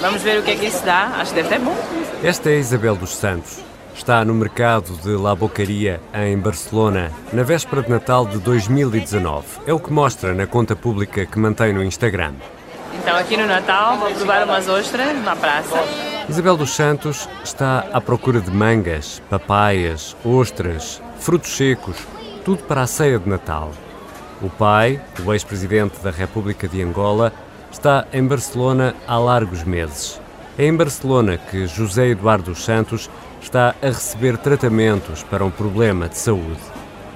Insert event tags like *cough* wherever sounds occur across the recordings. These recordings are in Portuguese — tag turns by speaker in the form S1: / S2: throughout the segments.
S1: Vamos ver o que é que isso dá. Acho que deve ter bom.
S2: Esta é Isabel dos Santos. Está no mercado de La Bocaria, em Barcelona, na véspera de Natal de 2019. É o que mostra na conta pública que mantém no Instagram.
S1: Então, aqui no Natal, vou provar umas ostras na praça.
S2: Isabel dos Santos está à procura de mangas, papaias, ostras, frutos secos, tudo para a ceia de Natal. O pai, o ex-presidente da República de Angola, está em Barcelona há largos meses. É em Barcelona que José Eduardo Santos está a receber tratamentos para um problema de saúde.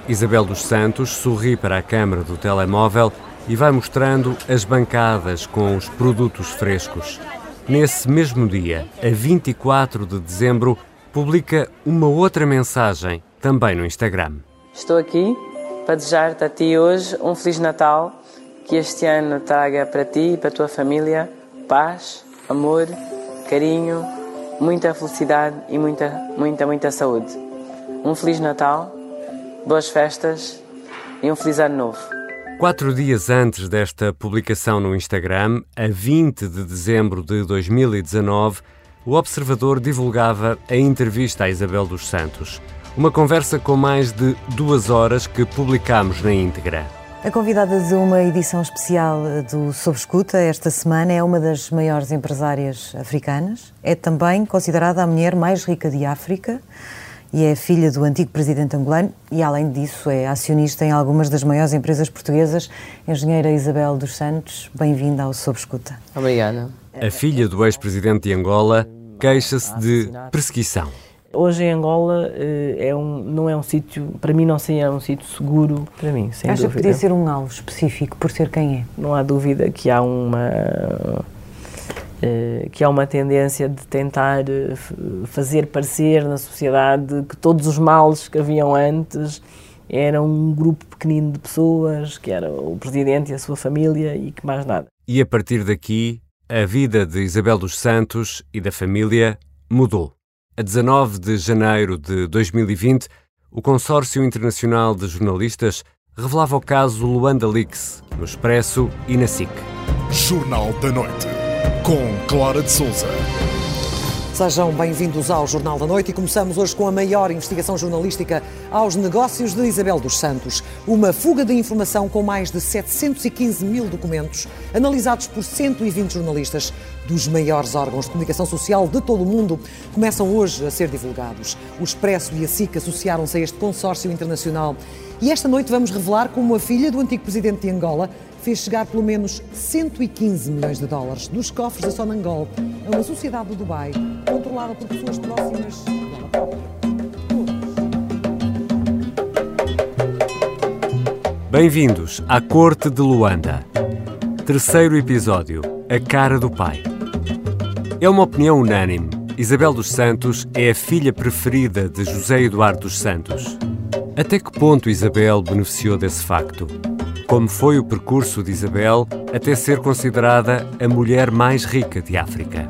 S2: Isabel dos Santos sorri para a câmara do telemóvel e vai mostrando as bancadas com os produtos frescos. Nesse mesmo dia, a 24 de dezembro, publica uma outra mensagem, também no Instagram.
S1: Estou aqui para desejar-te a ti hoje um Feliz Natal, que este ano traga para ti e para a tua família paz, amor, carinho, muita felicidade e muita, muita, muita saúde. Um Feliz Natal, boas festas e um Feliz Ano Novo.
S2: Quatro dias antes desta publicação no Instagram, a 20 de dezembro de 2019, o Observador divulgava a entrevista a Isabel dos Santos. Uma conversa com mais de duas horas que publicámos na íntegra.
S3: A convidada de uma edição especial do Sob Escuta esta semana é uma das maiores empresárias africanas. É também considerada a mulher mais rica de África e é filha do antigo presidente angolano e, além disso, é acionista em algumas das maiores empresas portuguesas. Engenheira Isabel dos Santos, bem-vinda ao Sob Escuta.
S1: Obrigada.
S2: A filha do ex-presidente de Angola queixa-se de perseguição.
S1: Hoje em Angola é um, não é um sítio, para mim não seria um sítio seguro para mim, sem
S3: Acha
S1: dúvida.
S3: que podia ser um alvo específico por ser quem é?
S1: Não há dúvida que há uma que há uma tendência de tentar fazer parecer na sociedade que todos os males que haviam antes eram um grupo pequenino de pessoas, que era o presidente e a sua família e que mais nada.
S2: E a partir daqui, a vida de Isabel dos Santos e da família mudou. A 19 de janeiro de 2020, o Consórcio Internacional de Jornalistas revelava o caso Luanda Leaks no Expresso e na SIC.
S4: Jornal da Noite, com Clara de Souza.
S5: Sejam bem-vindos ao Jornal da Noite e começamos hoje com a maior investigação jornalística aos negócios de Isabel dos Santos. Uma fuga de informação com mais de 715 mil documentos, analisados por 120 jornalistas dos maiores órgãos de comunicação social de todo o mundo, começam hoje a ser divulgados. O Expresso e a SIC associaram-se a este consórcio internacional. E esta noite vamos revelar como a filha do antigo presidente de Angola fez chegar pelo menos 115 milhões de dólares dos cofres da Sonangol a uma sociedade do Dubai controlada por pessoas próximas dela própria.
S2: Bem-vindos à Corte de Luanda. Terceiro episódio: A Cara do Pai. É uma opinião unânime. Isabel dos Santos é a filha preferida de José Eduardo dos Santos. Até que ponto Isabel beneficiou desse facto? Como foi o percurso de Isabel até ser considerada a mulher mais rica de África?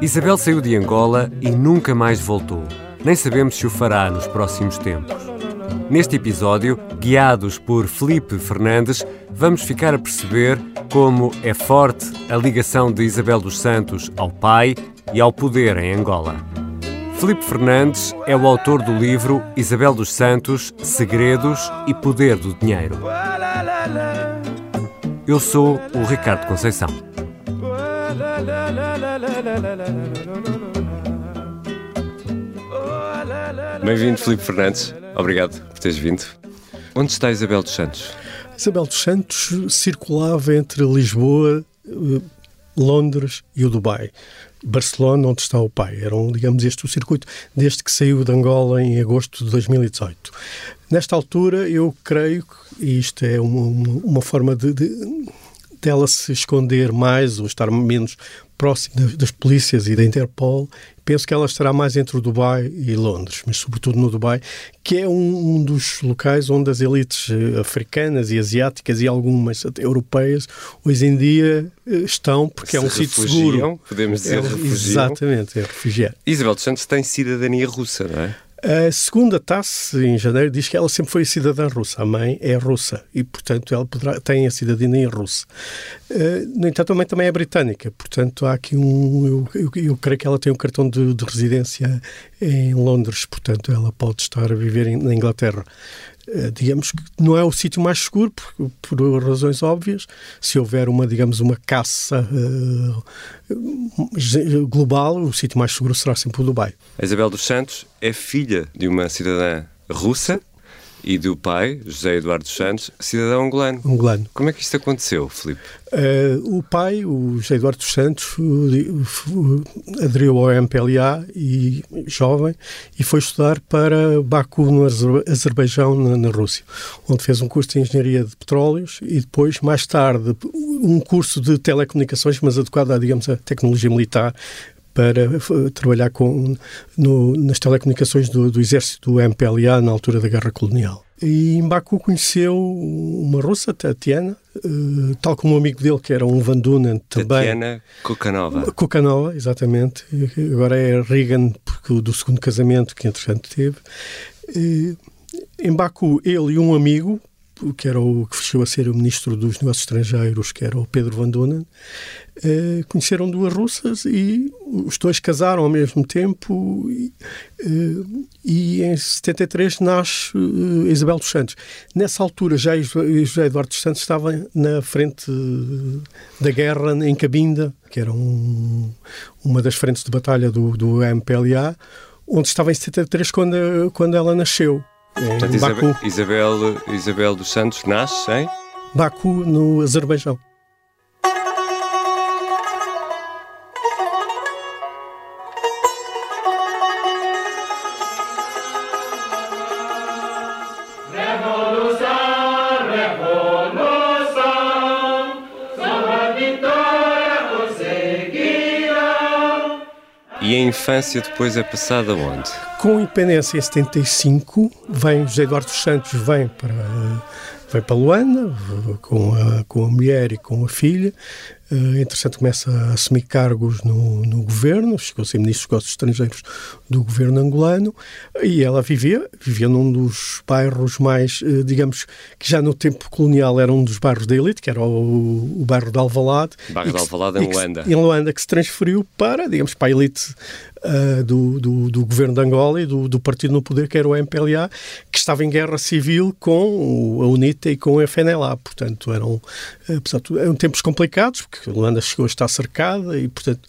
S2: Isabel saiu de Angola e nunca mais voltou. Nem sabemos se o fará nos próximos tempos. Neste episódio, guiados por Felipe Fernandes, vamos ficar a perceber como é forte a ligação de Isabel dos Santos ao pai e ao poder em Angola. Felipe Fernandes é o autor do livro Isabel dos Santos, Segredos e Poder do Dinheiro. Eu sou o Ricardo Conceição. Bem-vindo, Felipe Fernandes. Obrigado por teres vindo. Onde está Isabel dos Santos?
S6: Isabel dos Santos circulava entre Lisboa, eh, Londres e o Dubai. Barcelona, onde está o pai. Era, digamos, este o circuito desde que saiu de Angola em agosto de 2018. Nesta altura, eu creio que isto é uma, uma, uma forma de, de dela se esconder mais ou estar menos próximo das polícias e da Interpol, penso que ela estará mais entre o Dubai e Londres, mas sobretudo no Dubai, que é um, um dos locais onde as elites eh, africanas e asiáticas e algumas até europeias hoje em dia eh, estão, porque
S2: Se
S6: é um sítio seguro.
S2: Podemos dizer
S6: É,
S2: refugiam.
S6: exatamente, é refugiar.
S2: Isabel dos Santos tem cidadania russa, não é?
S6: A segunda taça, em janeiro, diz que ela sempre foi cidadã russa. A mãe é russa e, portanto, ela poderá, tem a cidadania russa. Uh, no entanto, a mãe também é britânica. Portanto, há aqui um. Eu, eu, eu creio que ela tem um cartão de, de, residência em Londres. Portanto, ela pode estar a viver em, na Inglaterra. Uh, digamos que não é o sítio mais seguro, por, por, razões óbvias. Se houver uma, digamos, uma caça uh, global, o sítio mais seguro será sempre o Dubai.
S7: A Isabel dos Santos é filha de uma cidadã russa e do pai, José Eduardo Santos, cidadão angolano.
S6: Angolano.
S7: Como é que isto aconteceu, Filipe?
S6: Uh, o pai, o José Eduardo Santos, aderiu ao MPLA e jovem e foi estudar para Baku, no Azerbaijão, na, na, Rússia, onde fez um curso de engenharia de petróleos e depois, mais tarde, um curso de telecomunicações, mas adequado à, digamos, à tecnologia militar, para trabalhar com, no, nas telecomunicações do, do, exército do MPLA na altura da Guerra Colonial. E em Baku conheceu uma russa, Tatiana, uh, tal como um amigo dele, que era um Van Dunen também.
S7: Tatiana Kukanova.
S6: Kukanova, exatamente. Agora é Reagan, porque do segundo casamento que entretanto teve. Uh, em Baku, ele e um amigo, que era o que chegou a ser o ministro dos Negócios Estrangeiros, que era o Pedro Van Dunen, eh, conheceram duas russas e os dois casaram ao mesmo tempo e, eh, em 73 nasce eh, Isabel dos Santos. Nessa altura já José Eduardo dos Santos estava na frente da guerra em Cabinda, que era um, uma das frentes de batalha do, do MPLA, onde estava em 73 quando, quando ela nasceu.
S7: Portanto, Isabel, Isabel, Isabel dos Santos nasce em?
S6: Baku, no Azerbaijão.
S7: Infância depois é passada onde?
S6: Com a independência em 75, vem José Eduardo Santos vem para vem para Luanda com a, com a mulher e com a filha entretanto, começa a assumir cargos no, no governo, chegou a ser ministro dos Negócios Estrangeiros do governo angolano, e ela vivia, vivia num dos bairros mais, uh, digamos, que já no tempo colonial era um dos bairros da elite, que era o, o bairro de Alvalade.
S7: Bairro de Alvalade em Luanda.
S6: em Luanda, que se transferiu para, digamos, para a elite uh, do, do, do, governo de Angola e do, do, partido no poder, que era o MPLA, que estava em guerra civil com a UNITA e com a FNLA. Portanto, eram, de tudo, eram tempos complicados, porque Luanda chegou a estar cercada e, portanto,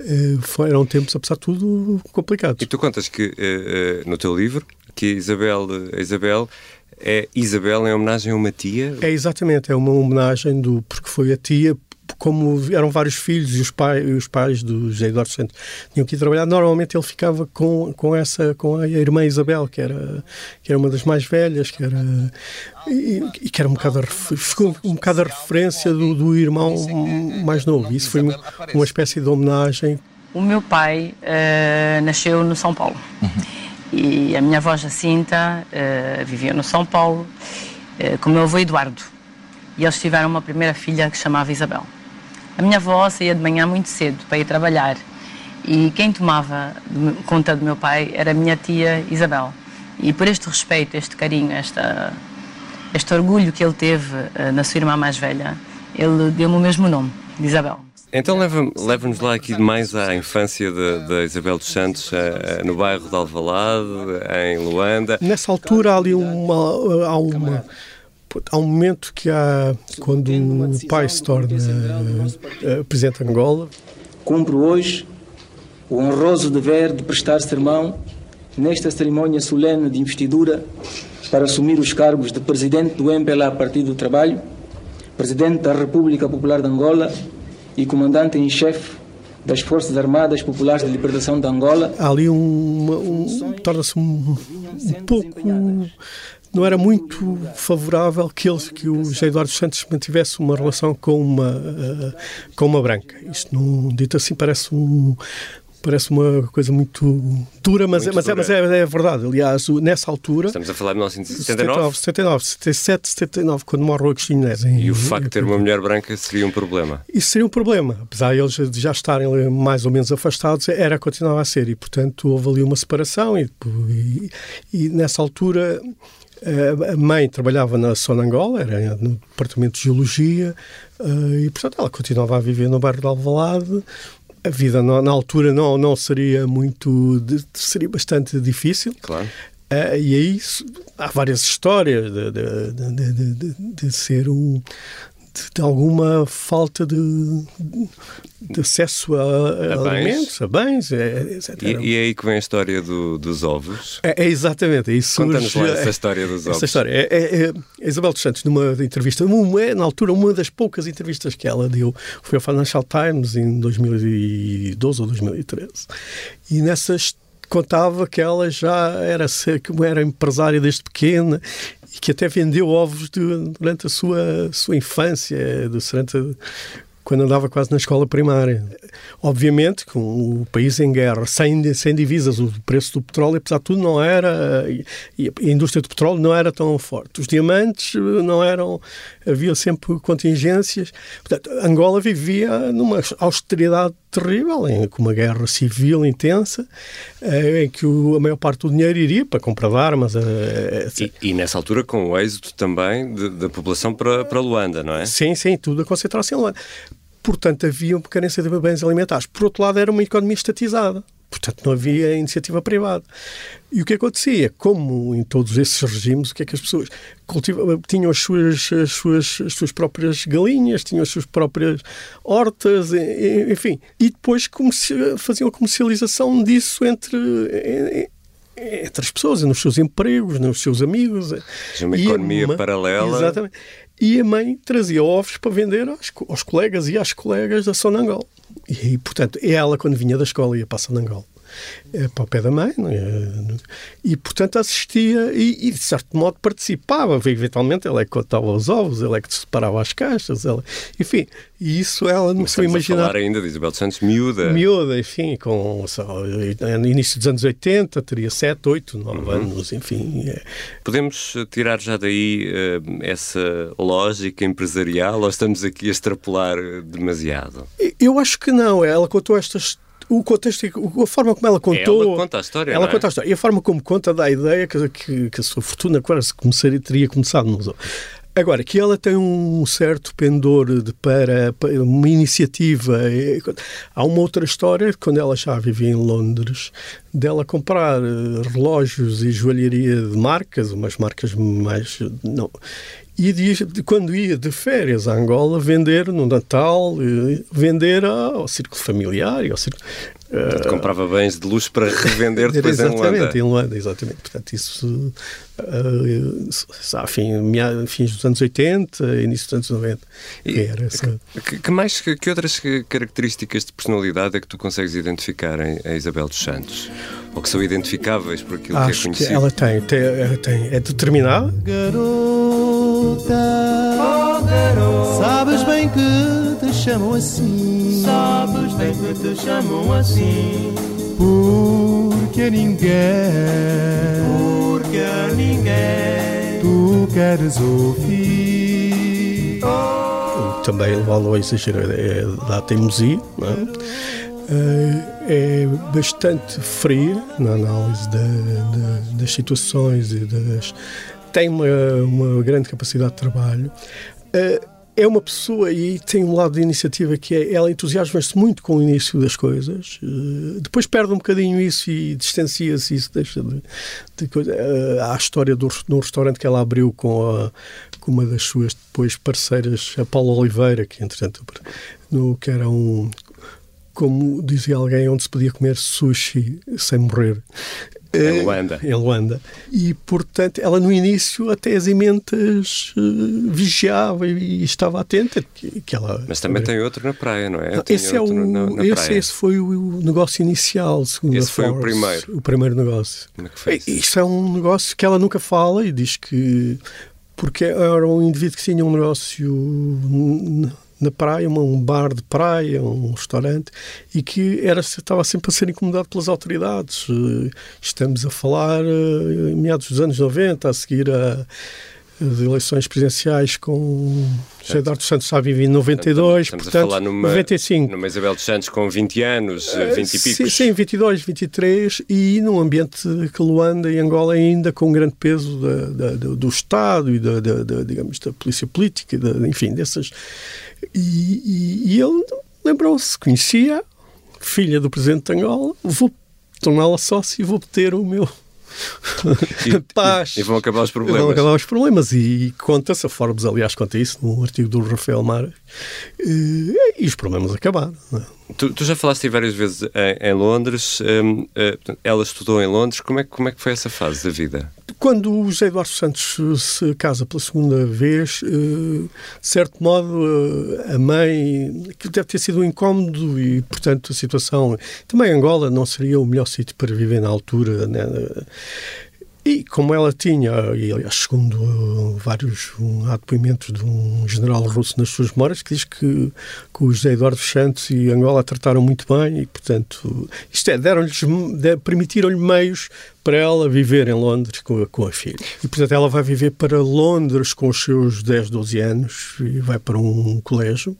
S6: eh, foram tempos, apesar de tudo, complicados.
S7: E tu contas que, eh, eh, no teu livro, que Isabel, a Isabel é Isabel em homenagem a uma tia?
S6: É exatamente, é uma homenagem do porque foi a tia como eram vários filhos e os, pai, os pais do José Eduardo Santos tinham que ir trabalhar, normalmente ele ficava com, com essa com a irmã Isabel, que era, que era uma das mais velhas, que era e, e que era um bocado, ficou um bocado a referência do, do irmão mais novo. Isso foi uma, espécie de homenagem.
S1: O meu pai uh, nasceu no São Paulo. Uhum. E a minha avó Jacinta uh, vivia no São Paulo, uh, com o meu avô Eduardo. E eles tiveram uma primeira filha que se chamava Isabel. A minha avó saía de manhã muito cedo para ir trabalhar e quem tomava conta do meu pai era a minha tia Isabel. E por este respeito, este carinho, esta, este orgulho que ele teve uh, na sua irmã mais velha, ele deu-me o mesmo nome, de Isabel.
S7: Então leva-nos leva lá aqui mais à infância da Isabel dos Santos, uh, no bairro de Alvalade, em Luanda.
S6: Nessa altura há ali uma, há uma Há um momento que há, quando o pai se torna uh, presidente de Angola.
S8: Cumpro hoje o honroso dever de prestar sermão nesta cerimônia solene de investidura para assumir os cargos de presidente do MPLA Partido do Trabalho, presidente da República Popular de Angola e comandante em chefe das Forças Armadas Populares de Libertação de Angola.
S6: Há ali um, um torna-se um, um pouco não era muito favorável que, ele, que o José Eduardo Santos mantivesse uma relação com uma, uh, com uma branca. Isto, não, dito assim, parece um, parece uma coisa muito dura, mas,
S7: Muito
S6: mas, é,
S7: dura.
S6: mas é, é verdade. Aliás, nessa altura.
S7: Estamos a falar de 1979
S6: 79, 77, 79, quando morre o Agostinho Neves.
S7: e o facto de ter uma mulher branca seria um problema.
S6: Isso seria um problema. Apesar de eles já estarem mais ou menos afastados, era continuava a ser. E, portanto, houve ali uma separação. E, e, e nessa altura, eh, a mãe trabalhava na Sonangola, era no departamento de Geologia, eh, e, portanto, ela continuava a viver no bairro de Alvalade. A vida na, altura não, não seria muito. seria bastante difícil.
S7: Claro.
S6: Ah, e aí há várias histórias de, de, de, de- de- de ser um. De, alguma falta de, de acesso a, a
S7: A bens.
S6: alimentos, a bens, é, etc.
S7: E, e é aí que vem a história do- dos ovos.
S6: É, é exatamente, é isso
S7: Conta-nos lá essa história dos ovos.
S6: essa história. É, é- é- a Isabel dos Santos, numa entrevista, uma- é, na altura, uma das poucas entrevistas que ela deu foi ao Financial Times em 2012 ou 2013. E nessas contava que ela já era, que era empresária desde pequena e que até vendeu ovos de- durante a sua, sua infância, durante a- quando andava quase na escola primária. Obviamente, com o país em guerra, sem, sem divisas, o preço do petróleo, apesar de tudo, não era. A indústria do petróleo não era tão forte. Os diamantes eh, não eram. Havia sempre contingências. Portanto, Angola vivia numa austeridade terrível, em, com uma guerra civil intensa, eh, em que o- a maior parte do dinheiro iria para comprar armas, eh.
S7: E, e nessa altura com o êxito também da população para, para Luanda, não é?
S6: Sim, sim, tudo a concentrar-se em Luanda. Portanto, havia uma carência de bens alimentares. Por outro lado, era uma economia estatizada. Portanto, não havia iniciativa privada. E o que acontecia? Como em todos esses regimes, o que é que as pessoas cultivavam? Tinham as suas, as suas, as suas próprias galinhas, tinham as suas próprias hortas, enfim. E depois faziam a comercialização disso entre, entre as pessoas, nos seus empregos, nos seus amigos.
S7: Uma
S6: E
S7: economia
S6: ma-
S7: paralela.
S6: Exatamente. E a mãe trazia ovos para vender aos, aos colegas e às colegas da Sonangol. E, portanto, ela, quando vinha da escola, ia para a Sonangol. É, para o pé da mãe, é? e portanto assistia e, e, de certo modo participava. Eventualmente ele é que contava os ovos, ele é que separava as caixas, ela, enfim, e isso ela não se
S7: estamos a
S6: imaginar.
S7: falar ainda de Isabel Santos miúda.
S6: Miúda, enfim, com no início dos anos 80, teria 7, 8, 9 anos, enfim. é.
S7: Podemos eh, tirar já daí eh, essa lógica empresarial ou estamos aqui a extrapolar eh, demasiado?
S6: Eu acho que não. Ela contou estas. O contexto, a forma como ela contou.
S7: Ela conta a história,
S6: Ela
S7: é?
S6: conta a história. E a forma como conta dá a ideia que, que, que a sua fortuna quase começaria, teria começado nos Agora, que ela tem um certo pendor de, para, para uma iniciativa. eh, Há uma outra história, quando ela já vivia em Londres, dela comprar eh, relógios e joalharia de marcas, umas marcas mais. Não, e diz, de quando ia de férias a Angola, vender no Natal, eh, vender ao círculo familiar e ao círculo.
S7: Portanto, comprava bens de luxo para revender *laughs* depois em
S6: exatamente,
S7: Luanda.
S6: em Luanda, exatamente. Portanto, isso uh, a fim, fins dos anos 80, início dos anos 90.
S7: E-
S6: que era essa-
S7: Que, que mais, que, que outras que- características de personalidade é que tu consegues identificar em, em Isabel dos Santos? Ou que são identificáveis por aquilo que é
S6: Acho que
S7: conhecido?
S6: ela tem, tem, ela tem, é determinada,
S4: Sabes bem que te chamam assim. Sabes bem que te chamam assim. Porque a ninguém. Porque a ninguém. Tu queres ouvir.
S6: também levá-lo ao exagero é da teimosia, não é? Eh, é bastante fria na análise da- da- das situações e das tem uma, uma grande capacidade de trabalho. Eh, é uma pessoa e tem um lado de iniciativa que é ela entusiasma-se muito com o início das coisas, eh, depois perde um bocadinho isso e distancia-se isso, deixa de, de coisa. Eh, há a história do, no restaurante que ela abriu com, a, com uma das suas depois parceiras, a Paula Oliveira, que entretanto no, que era um como dizia alguém, onde se podia comer sushi sem morrer.
S7: Em
S6: Eh,
S7: Luanda.
S6: Em Luanda. E, portanto, ela no início até as emendas eh, vigiava e, estava atenta. Que, que ela,
S7: Mas também tem outro na praia, não é?
S6: Não, esse, é o,
S7: na, na
S6: esse, esse foi o negócio inicial, segundo
S7: Esse foi o
S6: Forbes,
S7: primeiro.
S6: O primeiro negócio.
S7: Como é que foi isso?
S6: Isto é um negócio que ela nunca fala e diz que. Porque era um indivíduo que tinha um negócio na praia, um bar de praia, um restaurante, e que era, estava sempre a ser incomodado pelas autoridades. Eh, estamos a falar em meados dos anos 90, a seguir a eleições presidenciais com José Eduardo Santos está a viver em 92,
S7: Estamos
S6: portanto,
S7: a falar numa,
S6: 95.
S7: numa Isabel dos Santos com 20 anos, 20 e
S6: Sim,
S7: picos.
S6: sim, 22, 23 e num ambiente que Luanda e Angola ainda com um grande peso da, da, do, do Estado e da, da, da, digamos, da polícia política, enfim, dessas. E, e, e ele lembrou-se, conhecia, filha do presidente de Angola, vou torná-la sócia e vou ter o meu *laughs*
S7: E- *laughs*
S6: paz.
S7: E, e vão acabar os
S6: Vão
S7: problemas.
S6: acabar os problemas e conta-se, a Forbes aliás conta isso no artigo do Rafael Mara, e, e os problemas acabaram. não é?
S7: Tu, tu já falaste várias vezes em, em Londres, hum, eh, portanto, ela estudou em Londres, como é, como é que foi essa fase da vida?
S6: Quando o José Eduardo Santos se casa pela segunda vez, eh, de certo modo, eh, a mãe, que deve ter sido um incómodo e, portanto, a situação. Também Angola não seria o melhor sítio para viver na altura. Né? E como ela tinha, e aliás, segundo vários um, depoimentos de um general russo nas suas memórias, que diz que, que o José Eduardo Santos e Angola a trataram muito bem e, portanto, isto é, deram-lhes, de- permitiram-lhe meios para ela viver em Londres com a, com a filha. E, portanto, ela vai viver para Londres com os seus 10, 12 anos e vai para um colégio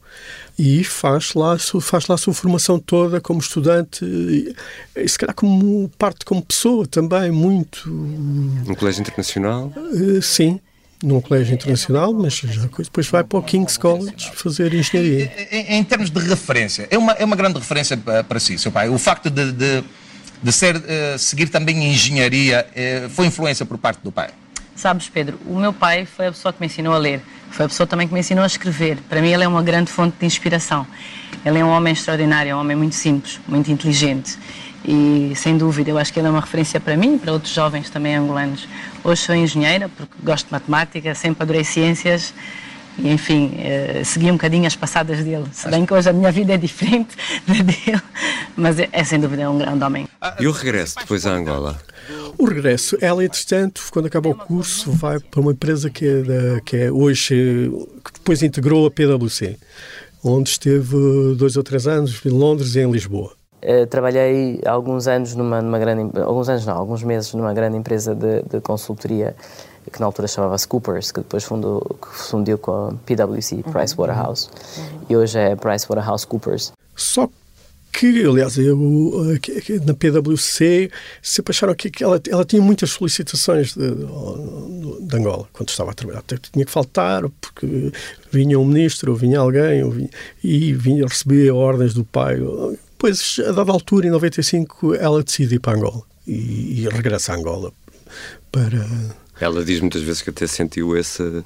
S6: e faz lá, a sua- faz lá a sua formação toda como estudante e, e se calhar como parte como pessoa também, muito
S7: Um colégio internacional?
S6: eh, sim, num colégio internacional, mas depois vai para o King's College fazer engenharia.
S9: Em, em termos de referência, é uma, é uma grande referência para, para si, seu pai. O facto de, de, de ser, eh, seguir também engenharia eh, foi influência por parte do pai.
S10: Sabes, Pedro, o meu pai foi a pessoa que me ensinou a ler, foi a pessoa também que me ensinou a escrever. Para mim, ele é uma grande fonte de inspiração. Ele é um homem extraordinário, é um homem muito simples, muito inteligente. E, sem dúvida, eu acho que ele é uma referência para mim e para outros jovens também angolanos. Hoje sou engenheira, porque gosto de matemática, sempre adorei ciências. E, enfim, eh, segui um bocadinho as passadas dele. Se bem que hoje a minha vida é diferente *laughs* da dele, mas é, é sem dúvida um grande homem.
S7: E o regresso depois à Angola?
S6: O regresso, ela, entretanto, quando acaba o curso, vai para uma empresa que é, da- que é hoje, que depois integrou a PwC, onde esteve dois ou três anos em Londres e em Lisboa.
S1: Eh, trabalhei alguns anos numa, numa grande, alguns anos não, alguns meses numa grande empresa de, de consultoria que na altura chamava-se Coopers, que depois fundou, que fundiu com a PwC, Pricewaterhouse, e hoje é PricewaterhouseCoopers.
S6: Só que, aliás, eu, na PwC sempre acharam que ela, ela tinha muitas solicitações de, de- de Angola quando estava a trabalhar. Tinha que faltar porque vinha um ministro ou vinha alguém ou vinha- e vinha receber ordens do pai. Depois, a dada altura, em 95, ela decide ir para Angola e, e regressa a Angola para
S7: Ela diz muitas vezes que até sentiu essa.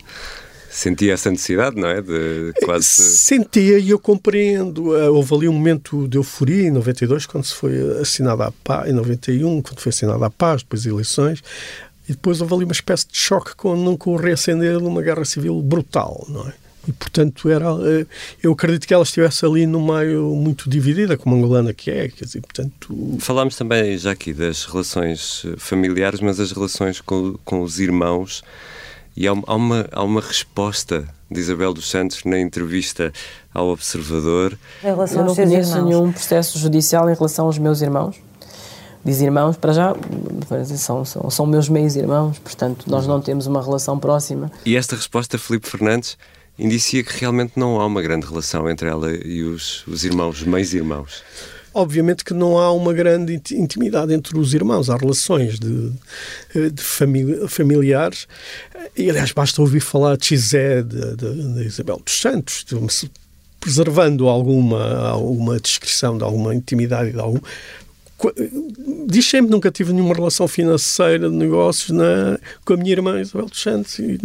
S7: Sentia essa necessidade, não é? De quase.
S6: Sentia e eu compreendo. Eh, Houve ali um momento de euforia em 92, quando se foi assinada a paz, em 91, quando foi assinada a paz, depois eleições, e depois houve ali uma espécie de choque com nunca o reacender de uma guerra civil brutal, não é? E, portanto, era, eh, eu acredito que ela estivesse ali no meio muito dividida, como a angolana que é, quer dizer, portanto...
S7: Falámos também já aqui das relações eh, familiares, mas as relações com, com os irmãos. E há, uma- há uma, há uma resposta de Isabel dos Santos na entrevista ao Observador.
S3: Em relação
S1: Eu não conheço
S3: irmãos.
S1: nenhum processo judicial em relação aos meus irmãos. Diz irmãos, para já, são, são, são meus meios irmãos, portanto, nós não temos uma relação próxima.
S7: E esta resposta, Filipe Fernandes, indicia que realmente não há uma grande relação entre ela e os, os irmãos, os meios-irmãos.
S6: Obviamente que não há uma grande inti- intimidade entre os irmãos, há relações de, eh, de famili- familiares. E, aliás, basta ouvir falar de Xé, de, de- de Isabel dos Santos, preservando alguma, alguma descrição de alguma intimidade, de algum. Diz sempre nunca tive nenhuma relação financeira de negócios na, com a minha irmã Isabel dos Santos e,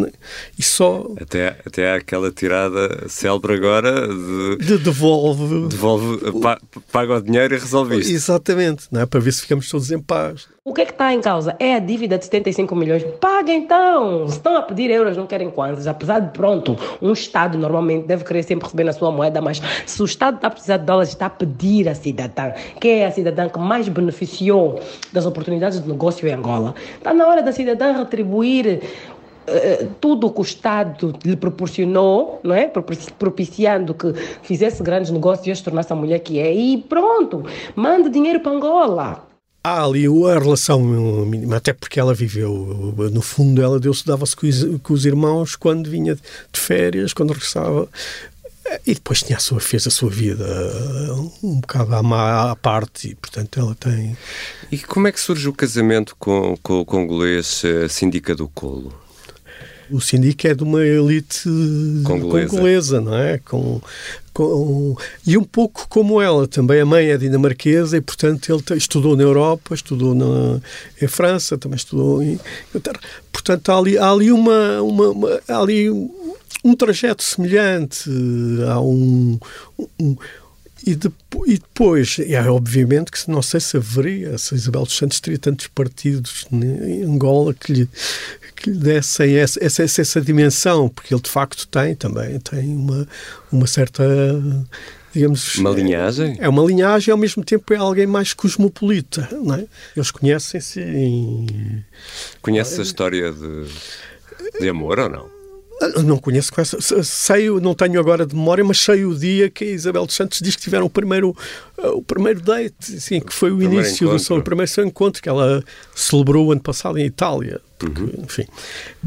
S6: e só
S7: Até, até há aquela tirada célebre agora de
S6: de devolve.
S7: devolve, pa- paga o dinheiro e resolve isto.
S6: Exatamente, não é? para ver se ficamos todos em paz.
S11: O que é está em causa? É a dívida de 75 milhões. Paga então! Estão a pedir euros, não querem kwanzas. Apesar de, pronto, um Estado normalmente deve querer sempre receber na sua moeda, mas se o Estado está a precisar de dólares, está a pedir a cidadã, que é a cidadã que mais beneficiou das oportunidades de negócio em Angola, está na hora da cidadã retribuir eh, tudo o que o Estado lhe proporcionou, não é? propiciando que fizesse grandes negócios e se tornasse a mulher que é, e pronto, manda dinheiro para Angola.
S6: Há ali a relação mínima, até porque ela viveu, no fundo, ela deu-se, dava-se com, os irmãos quando vinha de férias, quando regressava. E depois tinha a sua, fez a sua vida um bocado à, à parte e, portanto, ela tem...
S7: E como é que surge o casamento com, com o congolês eh, Síndica do Colo?
S6: O síndico é de uma elite congolesa, congolesa não é? Com, com, e um pouco como ela, também a mãe é dinamarquesa e, portanto, ele estudou na Europa, estudou na, em França, também estudou em Inglaterra. Portanto, há ali, há ali, uma, uma, uma ali um trajeto semelhante, há um, um e, de, e, depois, é, obviamente que não sei se haveria, se Isabel dos Santos teria tantos partidos em Angola que lhe, que lhe dessem essa, essa, essa, dimensão, porque ele de facto tem também, tem uma, uma certa digamos...
S7: Uma linhagem?
S6: É, é uma linhagem ao mesmo tempo é alguém mais cosmopolita, não é? Eles conhecem-se em...
S7: Conhece a história de, de amor ou não?
S6: Não conheço com essa. Sei, não tenho agora de memória, mas sei o dia que a Isabel dos Santos diz que tiveram o primeiro, eh, o primeiro date, que foi o, o início encontro. do seu primeiro seu encontro, que ela celebrou o ano passado em Itália. Porque, uhum. Enfim.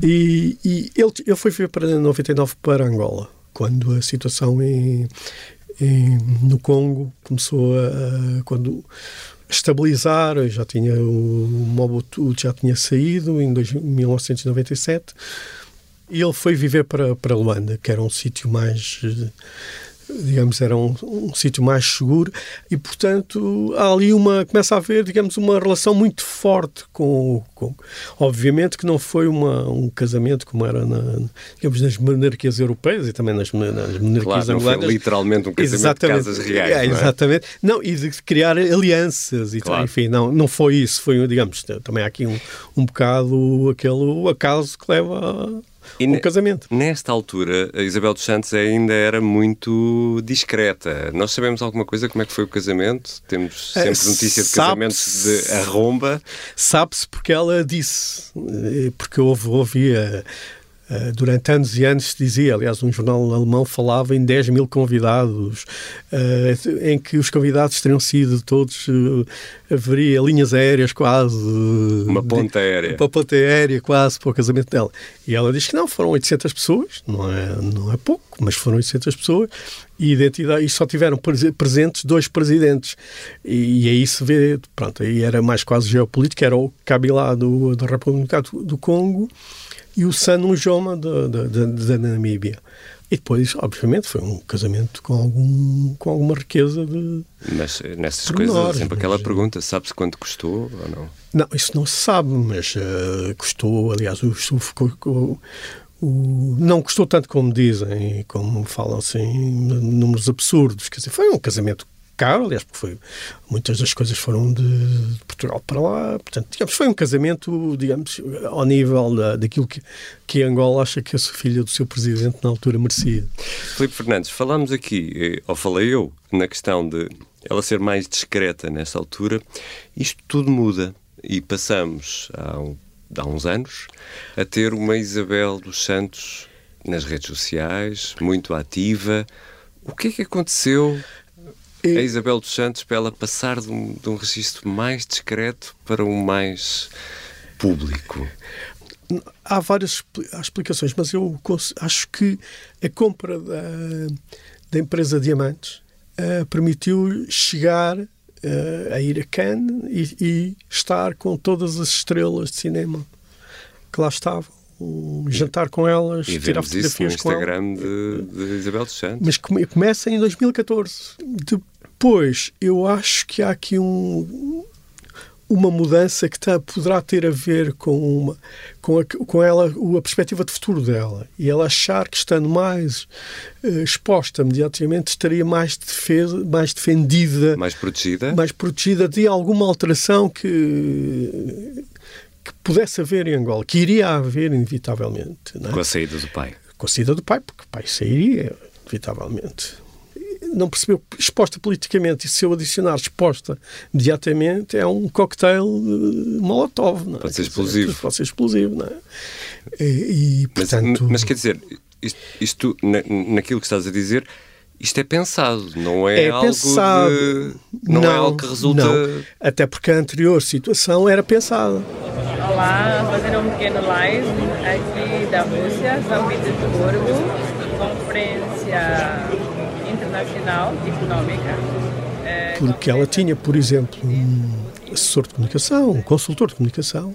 S6: E, e, ele, ele foi viver para 99 para Angola, quando a situação em, em, no Congo começou a. Quando, estabilizar, já tinha o Mobutu já tinha saído em 1997 e ele foi viver para, para Luanda, que era um sítio mais digamos, era um, um sítio mais seguro e, portanto, há ali uma, começa a haver, digamos, uma relação muito forte com, com obviamente que não foi uma, um casamento como era na, digamos, nas monarquias europeias e também nas, nas monarquias
S7: claro,
S6: angolanas.
S7: literalmente um casamento exatamente, de casas reais, é,
S6: Exatamente. Não, não, e de criar alianças e claro. tal, enfim, não, não foi isso, foi, digamos, também há aqui um, um bocado aquele acaso que leva a e um casamento.
S7: Nesta altura, a Isabel dos Santos ainda era muito discreta. Nós sabemos alguma coisa como é que foi o casamento? Temos sempre é, notícia de casamentos de arromba.
S6: Sabe-se porque ela disse, eh, porque houve, ouvia eh, durante anos e anos se dizia, aliás, um jornal alemão falava em 10 mil convidados, uh, em que os convidados teriam sido todos, uh, haveria linhas aéreas quase.
S7: Uma ponta aérea.
S6: Uma ponta aérea quase para o casamento dela. E ela diz que não, foram 800 pessoas, não é, não é pouco, mas foram 800 pessoas, e, identidade, e só tiveram presentes dois presidentes. E, e aí se vê, pronto, aí era mais quase geopolítica, era o Kabila do, da República do Congo, e o San Joma da, da, da, Namíbia. E depois, obviamente, foi um casamento com, algum, com alguma riqueza de.
S7: Mas eh, nessas coisas há sempre aquela mas... pergunta: sabe-se quanto custou ou não?
S6: Não, isso não se sabe, mas uh, custou, aliás, o, o, o, não custou tanto como dizem, como falam assim, números absurdos. Quer dizer, foi um casamento aliás, porque foi, muitas das coisas foram de, Portugal para lá. Portanto, digamos, foi um casamento, digamos, ao nível da, daquilo que, que Angola acha que a filha do seu presidente na altura merecia.
S7: Filipe Fernandes, falamos aqui, eh, ou falei eu, na questão de ela ser mais discreta nessa altura. Isto tudo muda e passamos há, um, há uns anos a ter uma Isabel dos Santos nas redes sociais, muito ativa. O que é que aconteceu a Isabel dos Santos para ela passar de um, de um registro mais discreto para um mais público?
S6: Há várias explicações, mas eu acho que a compra da, da empresa Diamantes uh, permitiu chegar uh, a ir a Cannes e, e, estar com todas as estrelas de cinema que lá estavam. Um jantar com elas,
S7: e tirar fotografias isso no Instagram de, de, Isabel dos Santos.
S6: Mas começa em 2014. De, depois, eu acho que há aqui um, uma mudança que tá, poderá ter a ver com, uma, com, a, com ela, a perspectiva de futuro dela. E ela achar que estando mais uh, exposta mediaticamente estaria mais, defesa, mais defendida.
S7: Mais protegida?
S6: Mais protegida de alguma alteração que, que pudesse haver em Angola, que iria haver inevitavelmente. É?
S7: Com a saída do pai.
S6: Com a saída do pai, porque o pai sairia, inevitavelmente não percebeu exposta politicamente e se eu adicionar exposta imediatamente é um cocktail uh, molotov. Não é?
S7: Pode ser explosivo.
S6: Pode ser explosivo, não é? E, e portanto...
S7: mas, mas, quer dizer, isto, isto na, naquilo que estás a dizer, isto é pensado, não é,
S6: é
S7: algo
S6: pensado.
S7: de, não, não, é algo que resulta.
S6: Não. Até porque a anterior situação era pensada.
S10: Olá, fazer um pequeno live aqui da Rússia, São Petersburgo, conferência económica.
S6: É, porque ela tinha, por exemplo, um assessor de comunicação, um consultor de comunicação,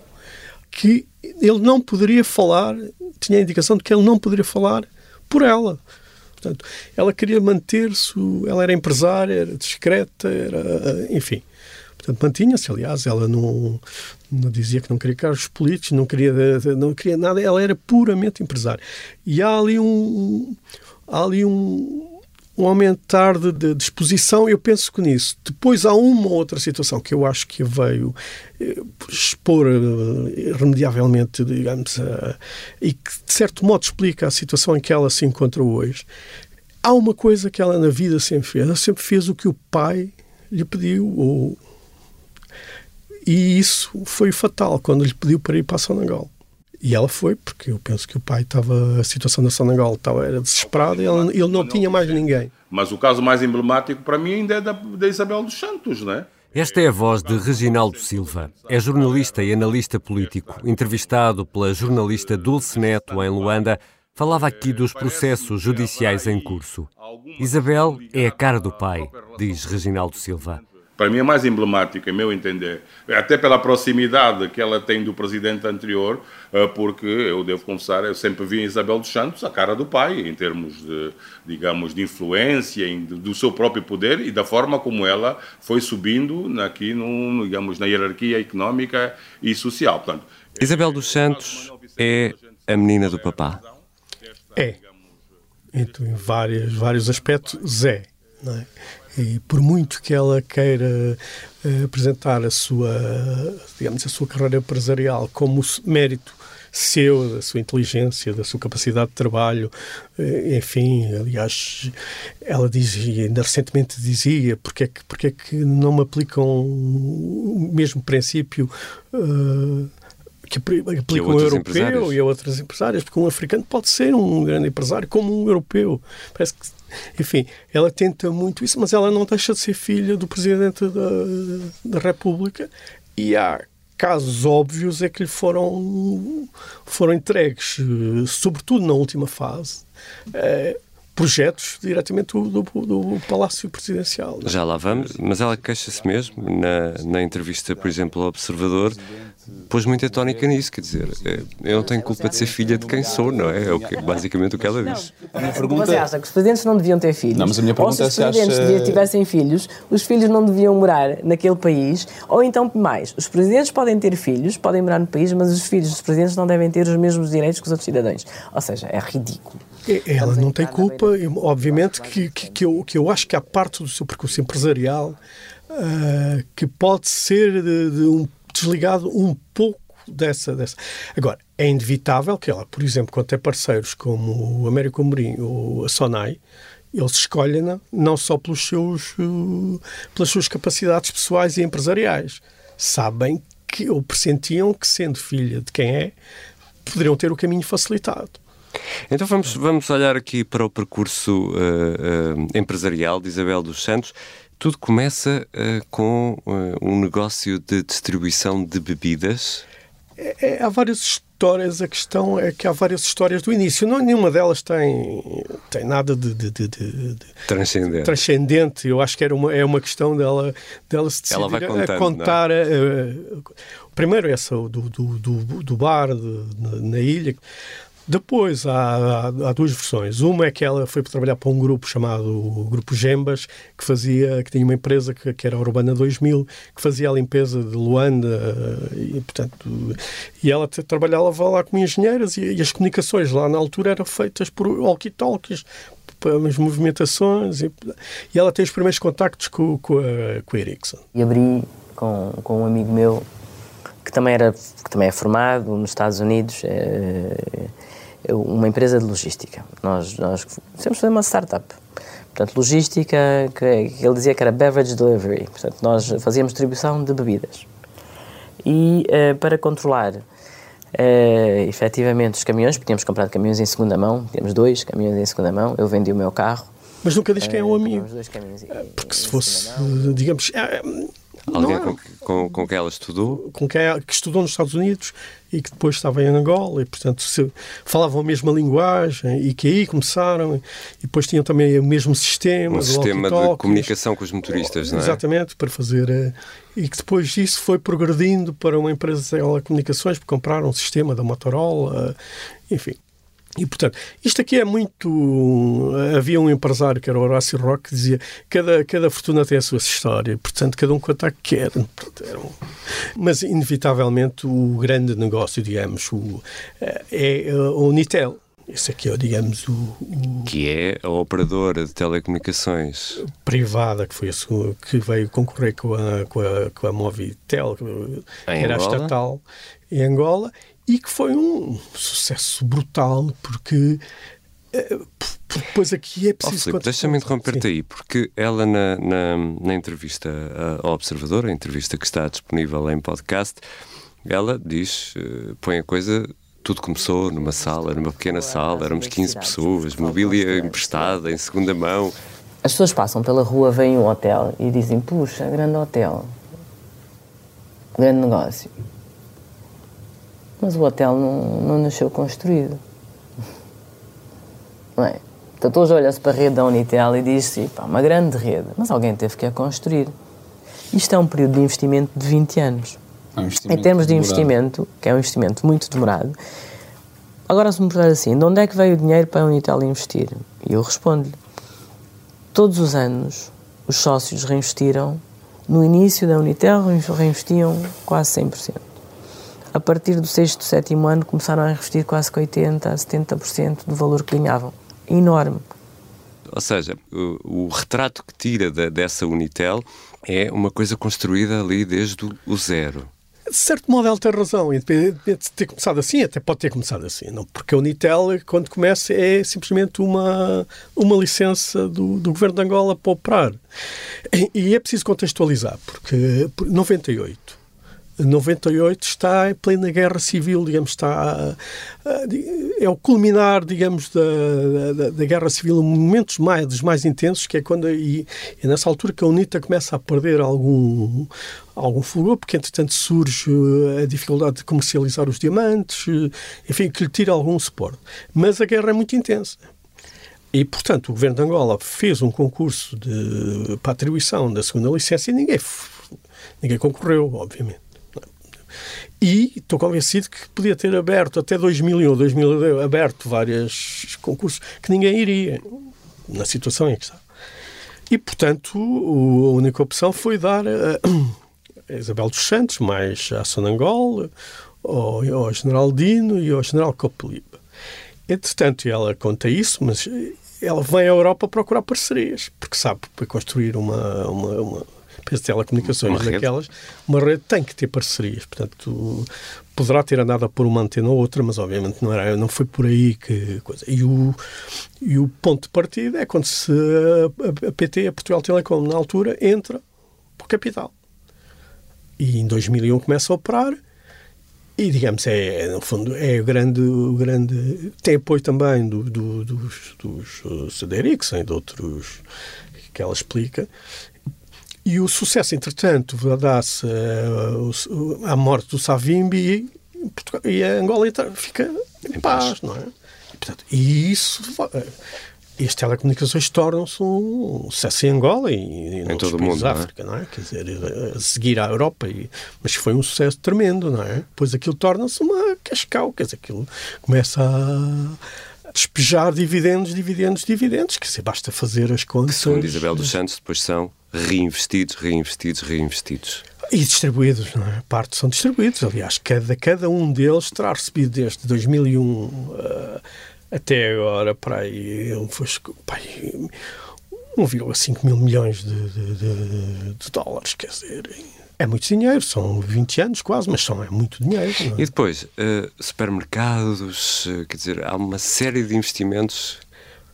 S6: que ele não poderia falar, tinha a indicação de que ele não poderia falar por ela. Portanto, ela queria manter-se, ela era empresária, era discreta, era, enfim. Portanto, mantinha-se, aliás, ela não, não dizia que não queria cargos políticos, não queria, não queria nada, ela era puramente empresária. E há ali um, há ali um, um aumentar de, de disposição, eu penso que nisso. Depois há uma outra situação que eu acho que veio eh, expor eh, irremediavelmente, digamos, uh, e que de certo modo explica a situação em que ela se encontra hoje. Há uma coisa que ela na vida sempre fez, ela sempre fez o que o pai lhe pediu, ou... e isso foi fatal quando lhe pediu para ir para a Sonangol. E ela foi, porque eu penso que o pai estava, a situação da Sonangol estava, era desesperada e ele, ele não tinha mais ninguém.
S12: Mas o caso mais emblemático para mim ainda é da, da Isabel dos Santos, não é?
S7: Esta é a voz de Reginaldo Silva. É jornalista e analista político. Entrevistado pela jornalista Dulce Neto em Luanda, falava aqui dos processos judiciais em curso. Isabel é a cara do pai, diz Reginaldo Silva
S12: para mim é mais emblemática, em meu entender, até pela proximidade que ela tem do presidente anterior, eh, porque eu devo confessar, eu sempre vi em Isabel dos Santos a cara do pai, em termos de, digamos, de influência, do seu próprio poder e da forma como ela foi subindo aqui, no, digamos, na hierarquia económica e social. Portanto,
S7: Isabel dos Santos é a menina do papá.
S6: É. Então, em vários, vários aspectos, é. Não é? E por muito que ela queira uh, apresentar a sua, digamos, a sua carreira empresarial como mérito seu, da sua inteligência, da sua capacidade de trabalho, uh, enfim, aliás, ela dizia, ainda recentemente dizia, porque é que, porque é que não me aplicam o mesmo princípio uh, que aplicam um europeu e a outras empresárias, porque um africano pode ser um grande empresário como um europeu. Parece que enfim, ela tenta muito isso, mas ela não deixa de ser filha do Presidente da, da República e há casos óbvios é que lhe foram, foram entregues, sobretudo na última fase, eh, projetos diretamente do, do, do, Palácio Presidencial.
S7: Já lá vamos, mas ela queixa-se mesmo, na, na entrevista, por exemplo, ao Observador, pôs muita tónica nisso, quer dizer, é, eu não tenho culpa de ser filha de quem sou, não é? É o que, basicamente o que ela diz.
S1: Pergunta... Você acha que os presidentes não deviam ter filhos?
S13: Não, mas a minha pergunta
S1: ou se os presidentes
S13: acha...
S1: tivessem filhos, os filhos não deviam morar naquele país, ou então mais, os presidentes podem ter filhos, podem morar no país, mas os filhos dos presidentes não devem ter os mesmos direitos que os outros cidadãos. Ou seja, é ridículo.
S6: Ela não tem culpa, obviamente que, que, que, eu, que eu acho que há parte do seu percurso empresarial uh, que pode ser de, de um desligado um pouco dessa, dessa. Agora, é inevitável que ela, por exemplo, quando tem parceiros como o Américo Amorim ou a Sonai, eles escolhem-na não só pelos seus, uh, pelas suas capacidades pessoais e empresariais. Sabem que, ou pressentiam que, sendo filha de quem é, poderiam ter o caminho facilitado.
S7: Então vamos, vamos olhar aqui para o percurso uh, uh, empresarial de Isabel dos Santos. Tudo começa uh, com um negócio de distribuição de bebidas.
S6: É, é, há várias histórias. A questão é que há várias histórias do início. Não, nenhuma delas tem, tem nada de, de, de, de
S7: transcendente.
S6: transcendente. Eu acho que era uma, é uma questão dela, dela se decidir
S7: contando,
S6: a contar. Uh, primeiro, essa do, do, do, do bar na, na ilha. Depois há, há, há, duas versões. Uma é que ela foi para trabalhar para um grupo chamado Grupo Gembas, que fazia, que tinha uma empresa que, que era a Urbana 2000, que fazia a limpeza de Luanda e, portanto, e ela trabalhava lá como engenheiras e, e as comunicações lá na altura eram feitas por walkie-talkies, as movimentações e, e, ela tem os primeiros contactos com, com, a, com a Ericsson.
S1: E abri com, com um amigo meu que também, era, que também é formado nos Estados Unidos, é, uma empresa de logística. Nós, nós quisemos fazer uma startup. Portanto, logística, que ele dizia que era beverage delivery. Portanto, nós fazíamos distribuição de bebidas. E uh, para controlar uh, efetivamente os caminhões, porque tínhamos comprado caminhões em segunda mão, tínhamos dois caminhões em segunda mão, eu vendi o meu carro.
S6: Mas nunca diz quem é o amigo.
S1: Caminhões em,
S6: Porque se fosse, digamos, é,
S7: Alguém
S6: Não.
S7: com, com, com quem ela estudou?
S6: com quem é- que estudou nos Estados Unidos e que depois estava em Angola e, portanto, falavam a mesma linguagem e que aí começaram e depois tinham também o mesmo sistema
S7: Um
S6: de
S7: sistema de comunicação com os motoristas, não é?
S6: Exatamente, para fazer. eh, E que depois isso foi progredindo para uma empresa de telecomunicações, porque compraram um sistema da Motorola, eh, enfim. E, portanto, isto aqui é muito. Havia um empresário que era o Horácio Roque que dizia cada, cada fortuna tem a sua história, portanto, cada um conta a que quer. Mas, inevitavelmente, o grande negócio, digamos, o, eh, é eh, o Unitel. Esse aqui é, digamos, o, o
S7: Que é a operadora de telecomunicações.
S6: privada que foi a sua- que veio concorrer com a, com a, com a Movitel, que
S7: Em
S6: era a
S7: Angola?
S6: estatal em Angola, e que foi um sucesso brutal, porque eh, depois aqui é
S7: Ó,
S6: preciso.
S7: Filipe, deixa-me interromper-te aí, porque ela na, na, na entrevista ao Observador, a entrevista que está disponível em podcast, ela diz, eh, põe a coisa, tudo começou numa sala, numa pequena sala, éramos 15 pessoas, mobília emprestada, em segunda mão.
S1: As pessoas passam pela rua, veem um hotel e dizem: Puxa, grande hotel, grande negócio. Mas o hotel não, não nasceu construído. Não é? Portanto, hoje olha-se para a rede da Unitel e diz-se: pá, uma grande rede, mas alguém teve que a construir. Isto é um período de investimento de 20 anos.
S13: É um
S1: Em termos de
S13: demorado.
S1: investimento, que é um investimento muito demorado, agora se me perguntar assim, de onde é que veio o dinheiro para a Unitel investir? E eu respondo-lhe, todos os anos os sócios reinvestiram, no início da Unitel reinvestiam quase 100%. A partir do sexto, sétimo ano começaram a investir quase que 80%, 70% do valor que ganhavam. Enorme.
S7: Ou seja, o, o retrato que tira da- dessa Unitel é uma coisa construída ali desde o- o zero.
S6: De certo modo, ela tem razão, independentemente de ter começado assim, até pode ter começado assim, não? porque a Unitel, quando começa, é simplesmente uma, uma licença do, do governo de Angola para operar. E, e é preciso contextualizar, porque por 98. 98 está em plena guerra civil, digamos, está é o culminar, digamos, da, da, da guerra civil, momentos mais dos mais intensos, que é quando e, é nessa altura que a UNITA começa a perder algum algum fulgor, porque entretanto surge eh, a dificuldade de comercializar os diamantes, eh, enfim, que lhe tira algum suporte. Mas a guerra é muito intensa. E, portanto, o governo de Angola fez um concurso de, para atribuição da segunda licença e ninguém, ninguém concorreu, obviamente. E estou convencido que podia ter aberto até 2001 ou 2002, aberto vários concursos que ninguém iria, na situação em que está. E, portanto, a única opção foi dar a, Isabel dos Santos, mais a Sonangol, ao, ao General Dino e ao General Copeliba. Entretanto, ela conta isso, mas ela vem à Europa procurar parcerias, porque sabe para construir uma, uma, uma empresa de telecomunicações
S7: Uma rede.
S6: daquelas, uma rede tem que ter parcerias. Portanto, poderá ter andado a pôr uma antena ou outra, mas obviamente não, era, não foi por aí que coisa. E o, e o ponto de partida é quando se a, a PT, a Portugal Telecom, na altura, entra para o capital. E em 2001 começa a operar e, digamos, é, no fundo, é o grande, o grande... Tem apoio também do, do, dos, dos uh, Cederics e de outros que ela explica. E o sucesso, entretanto, dá-se à morte do Savimbi e, e a Angola fica em paz, não é? E, portanto, e isso... E as telecomunicações tornam-se um sucesso em Angola e, e em
S7: todo o mundo,
S6: da
S7: não é?
S6: África, não é? Quer dizer, a seguir à Europa, e, mas foi um sucesso tremendo, não é? Pois aquilo torna-se uma cascal, quer dizer, aquilo começa a despejar dividendos, dividendos, dividendos, quer dizer, basta fazer as contas.
S7: Segundo Isabel dos Santos, depois são reinvestidos, reinvestidos, reinvestidos.
S6: E distribuídos, não é? Parte são distribuídos. Aliás, cada, cada um deles terá recebido desde 2001 eh, até agora para aí, ele foi, pá, aí, 1,5 mil milhões de, de- de- de dólares, quer dizer, é muito dinheiro, são 20 anos quase, mas são, é muito dinheiro. é?
S7: E depois, eh, supermercados, eh, quer dizer, há uma série de investimentos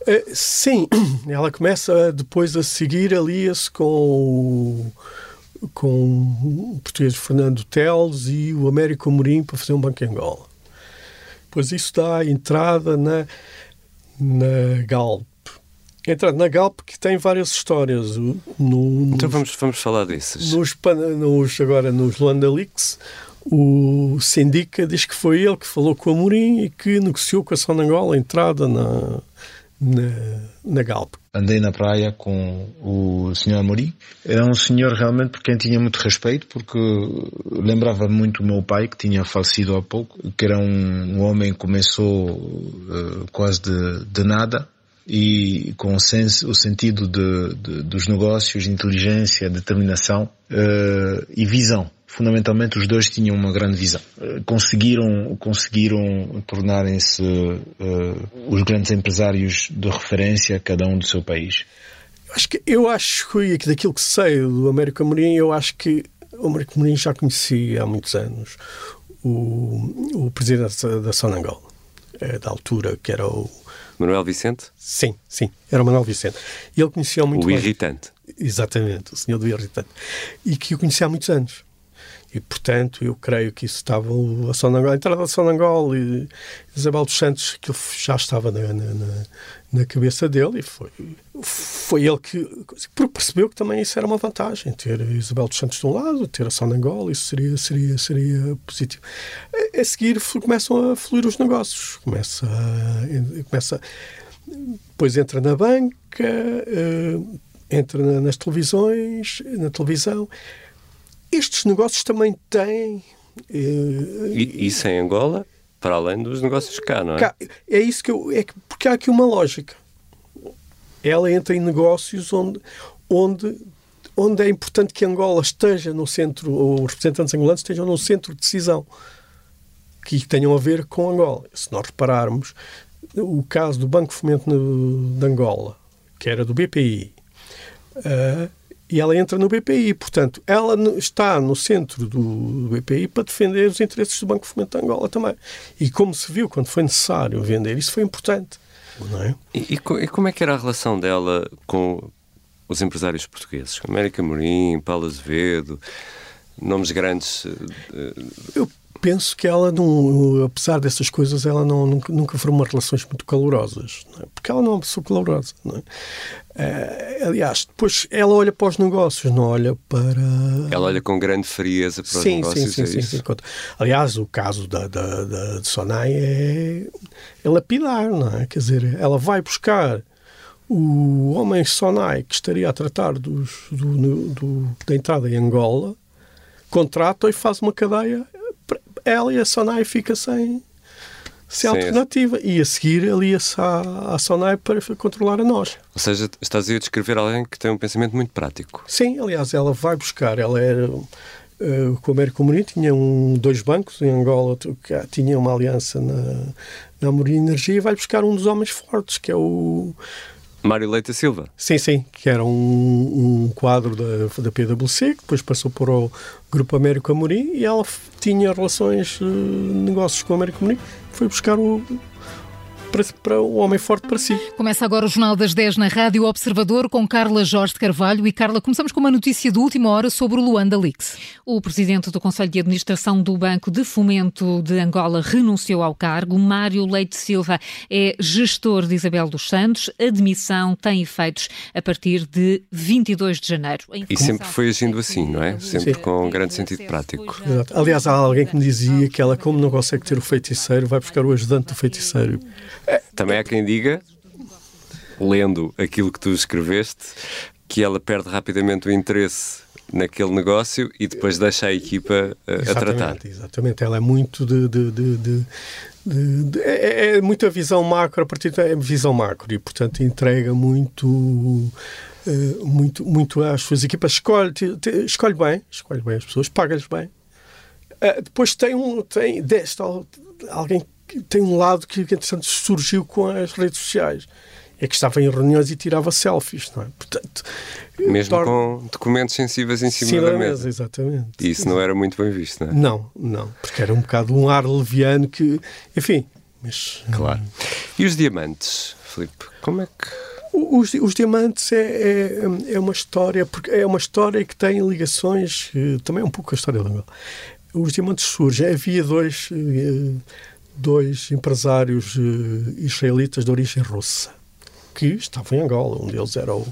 S6: Uh, sim, *clears throat* ela começa depois a seguir, alia-se com o, com o português Fernando Teles e o Américo Amorim para fazer um banco em Angola. Pois isso dá entrada na, na Galp. Entrada na Galp que tem várias histórias. No,
S7: nos, então vamos, vamos falar desses.
S6: Nos, nos, agora nos Luanda Leaks, o Sindica diz que foi ele que falou com o Amorim e que negociou com a Sonangola a entrada na, na, na Galp.
S13: Andei na praia com o Sr. Amorim. Era um senhor realmente por quem tinha muito respeito, porque lembrava muito o meu pai, que tinha falecido há pouco, que era um, um homem que começou uh, quase de, de nada, e com o, senso, o sentido de, de, dos negócios, inteligência, determinação uh, e visão fundamentalmente os dois tinham uma grande visão. Eh, conseguiram, conseguiram tornarem-se uh, os grandes empresários de referência, cada um do seu país.
S6: Acho que, eu acho que daquilo que sei do Américo Amorim, eu acho que o Américo Amorim já conhecia há muitos anos o, o presidente da Sonangol, eh, da altura, que era o...
S7: Manuel Vicente?
S6: Sim, sim, era o Manuel Vicente. E ele conhecia muito
S7: O bem, irritante.
S6: Exatamente, o senhor do irritante. E que o conhecia há muitos anos. E, portanto, eu creio que isso estava a, Sonangol, a entrada de Sonangol e Isabel dos Santos, que já estava na, na, na, cabeça dele e foi, foi ele que percebeu que também isso era uma vantagem, ter Isabel dos Santos de um lado, ter a Sonangol, isso seria, seria, seria positivo. A, a seguir começam a fluir os negócios, começa, começa depois entra na banca, uh, entra nas televisões, na televisão, estes negócios também têm.
S7: Uh, e, isso em Angola, para além dos negócios cá, não é? Cá,
S6: é isso que eu. É que, porque há aqui uma lógica. Ela entra em negócios onde, onde, onde é importante que Angola esteja no centro, ou os representantes angolanos estejam no centro de decisão, que tenham a ver com Angola. Se nós repararmos, o caso do Banco Fomento de Angola, que era do BPI, uh, eh, e ela entra no BPI. Portanto, ela está no centro do BPI para defender os interesses do Banco Fomento de Angola também. E como se viu quando foi necessário vender, isso foi importante. É?
S7: E, e, como é que era a relação dela com os empresários portugueses? América Morim, Paulo Azevedo, nomes grandes?
S6: Eh, Eu penso que ela, não, apesar dessas coisas, ela não, nunca, nunca formou relações muito calorosas, é? porque ela não é uma pessoa calorosa. É? É, aliás, depois ela olha para os negócios, não olha para.
S7: Ela olha com grande frieza para
S6: sim,
S7: os negócios.
S6: Sim, sim,
S7: é
S6: sim, sim, Aliás, o caso da, da, da de Sonai é, é lapidar, não é? Quer dizer, ela vai buscar o homem Sonai que estaria a tratar dos, do, do, da entrada em Angola, contrata e faz uma cadeia ela e a Sonai fica sem, sem alternativa. E a seguir alia-se à, à Sonai para controlar a nós.
S7: Ou seja, estás a descrever alguém que tem um pensamento muito prático.
S6: Sim, aliás, ela vai buscar, ela era. Uh, com o Américo Amorim tinha um, dois bancos em Angola, tinha uma aliança na, na Amorim Energia e vai buscar um dos homens fortes, que é o
S7: Mário Leite Silva.
S6: Sim, sim, que era um, um quadro da, da PwC, que depois passou para o Grupo Américo Amorim e ela tinha relações, uh, negócios com o Américo Amorim, foi buscar o, para, para o homem forte para si.
S14: Começa agora o Jornal das 10 na Rádio Observador com Carla Jorge de Carvalho. E Carla, começamos com uma notícia de última hora sobre o Luanda Leaks. O presidente do Conselho de Administração do Banco de Fomento de Angola renunciou ao cargo. Mário Leite Silva é gestor de Isabel dos Santos. A demissão tem efeitos a partir de 22 de janeiro.
S7: E sempre foi agindo assim, não é? Sempre Sim. com um grande sentido prático.
S6: Exato. Aliás, há alguém que me dizia que ela, como não consegue ter o feiticeiro, vai buscar o ajudante do feiticeiro.
S7: Também há quem diga, lendo aquilo que tu escreveste, que ela perde rapidamente o interesse naquele negócio e depois deixa a equipa uh, a tratar.
S6: Exatamente, ela é muito de, de, de, de é, é, é, muita visão macro, a partir da é visão macro e, portanto, entrega muito, uh, muito, muito às suas equipas. Escolhe, escolhe bem, escolhe bem as pessoas, paga-lhes bem. Uh, depois tem um, tem deste, alguém tem um lado que, entretanto, surgiu com as redes sociais. É que estava em reuniões e tirava selfies, não é? Portanto,
S7: Mesmo torna... com documentos sensíveis em cima, da, da mesa. mesa.
S6: Exatamente.
S7: E isso não era muito bem visto, não é?
S6: Não, não. Porque era um bocado um ar leviano que... Enfim, mas...
S7: Claro. E os diamantes? Filipe? Como é que
S6: os, os diamantes é, é, é, uma história, porque é uma história que tem ligações, eh, também é um pouco a história do Angola. Os diamantes surgem, havia dois, eh, dois empresários eh, israelitas de origem russa que estavam em Angola. Um deles era o,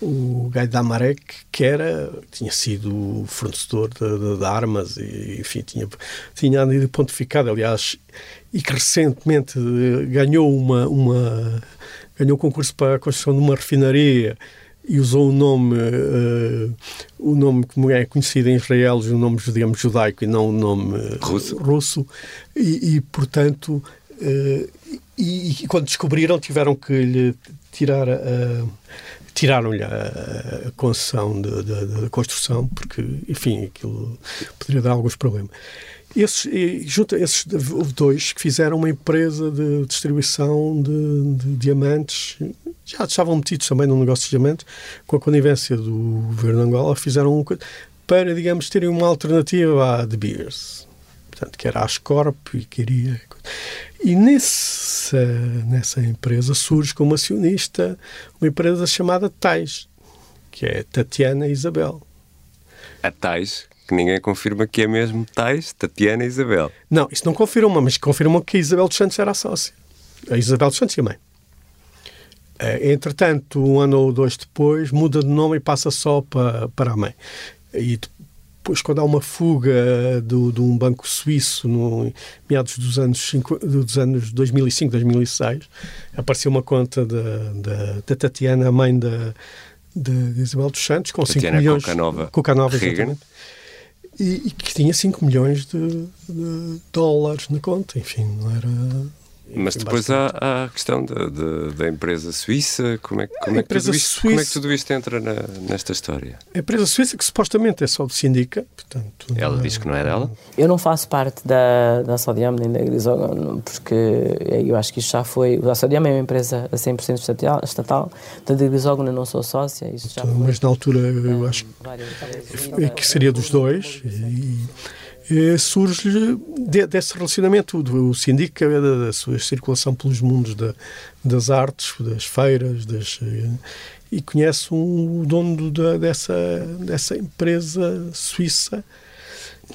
S6: o Gaidamarek, que era, tinha sido fornecedor de, de, de, armas e, enfim, tinha, tinha pontificado, aliás, e que recentemente ganhou uma, uma ganhou o concurso para a construção de uma refinaria e usou o nome, uh, o nome como é conhecido em Israel, o nome, digamos, judaico e não o nome
S7: russo,
S6: russo e, e portanto, uh, e, e, quando descobriram tiveram que lhe tirar a, tiraram-lhe a, a concessão da construção porque, enfim, aquilo poderia dar alguns problemas. Esses, junto esses dois que fizeram uma empresa de distribuição de, de, diamantes, já estavam metidos também no negócio de diamantes, com a conivência do governo de Angola, fizeram um, para, digamos, terem uma alternativa à De Beers. Portanto, que era a Ascorp e queria. E nessa, nessa empresa surge como acionista uma empresa chamada Tais, que é Tatiana Isabel.
S7: A Tais, que ninguém confirma que é mesmo Tais, Tatiana e Isabel.
S6: Não, isso não confirma, mas confirmam que a Isabel dos Santos era a sócia. A Isabel dos Santos e a mãe. Eh, entretanto, um ano ou dois depois, muda de nome e passa só para, para a mãe. E depois, quando há uma fuga do, de um banco suíço, no meados dos anos, dos anos 2005, 2006, apareceu uma conta da, Tatiana, a mãe da, de Isabel dos Santos, com Tatiana 5 milhões.
S7: Cucanova.
S6: Cucanova, exatamente e, e que tinha 5 milhões de, de, dólares na conta. Enfim, não era.
S7: Mas depois há, há, a questão da, da, da, empresa suíça. Como é, como, é que tudo isto, como é que tudo isto entra na, nesta história?
S6: A empresa suíça, que supostamente é só do Sindica, portanto.
S7: Ela é, diz que não é dela?
S1: Eu não faço parte da, da Sodiam nem da Grisogon, porque eu acho que isto já foi. A Sodiam é uma empresa a 100% estatal, estatal da Grisogon eu não sou sócia. Isto já
S6: então, foi, mas na altura eu acho que, que seria dos dois. E, surge de, desse relacionamento. O Sindica, da, da, sua circulação pelos mundos da, das artes, das feiras, das, eh, e conhece um, o dono da, dessa, dessa empresa suíça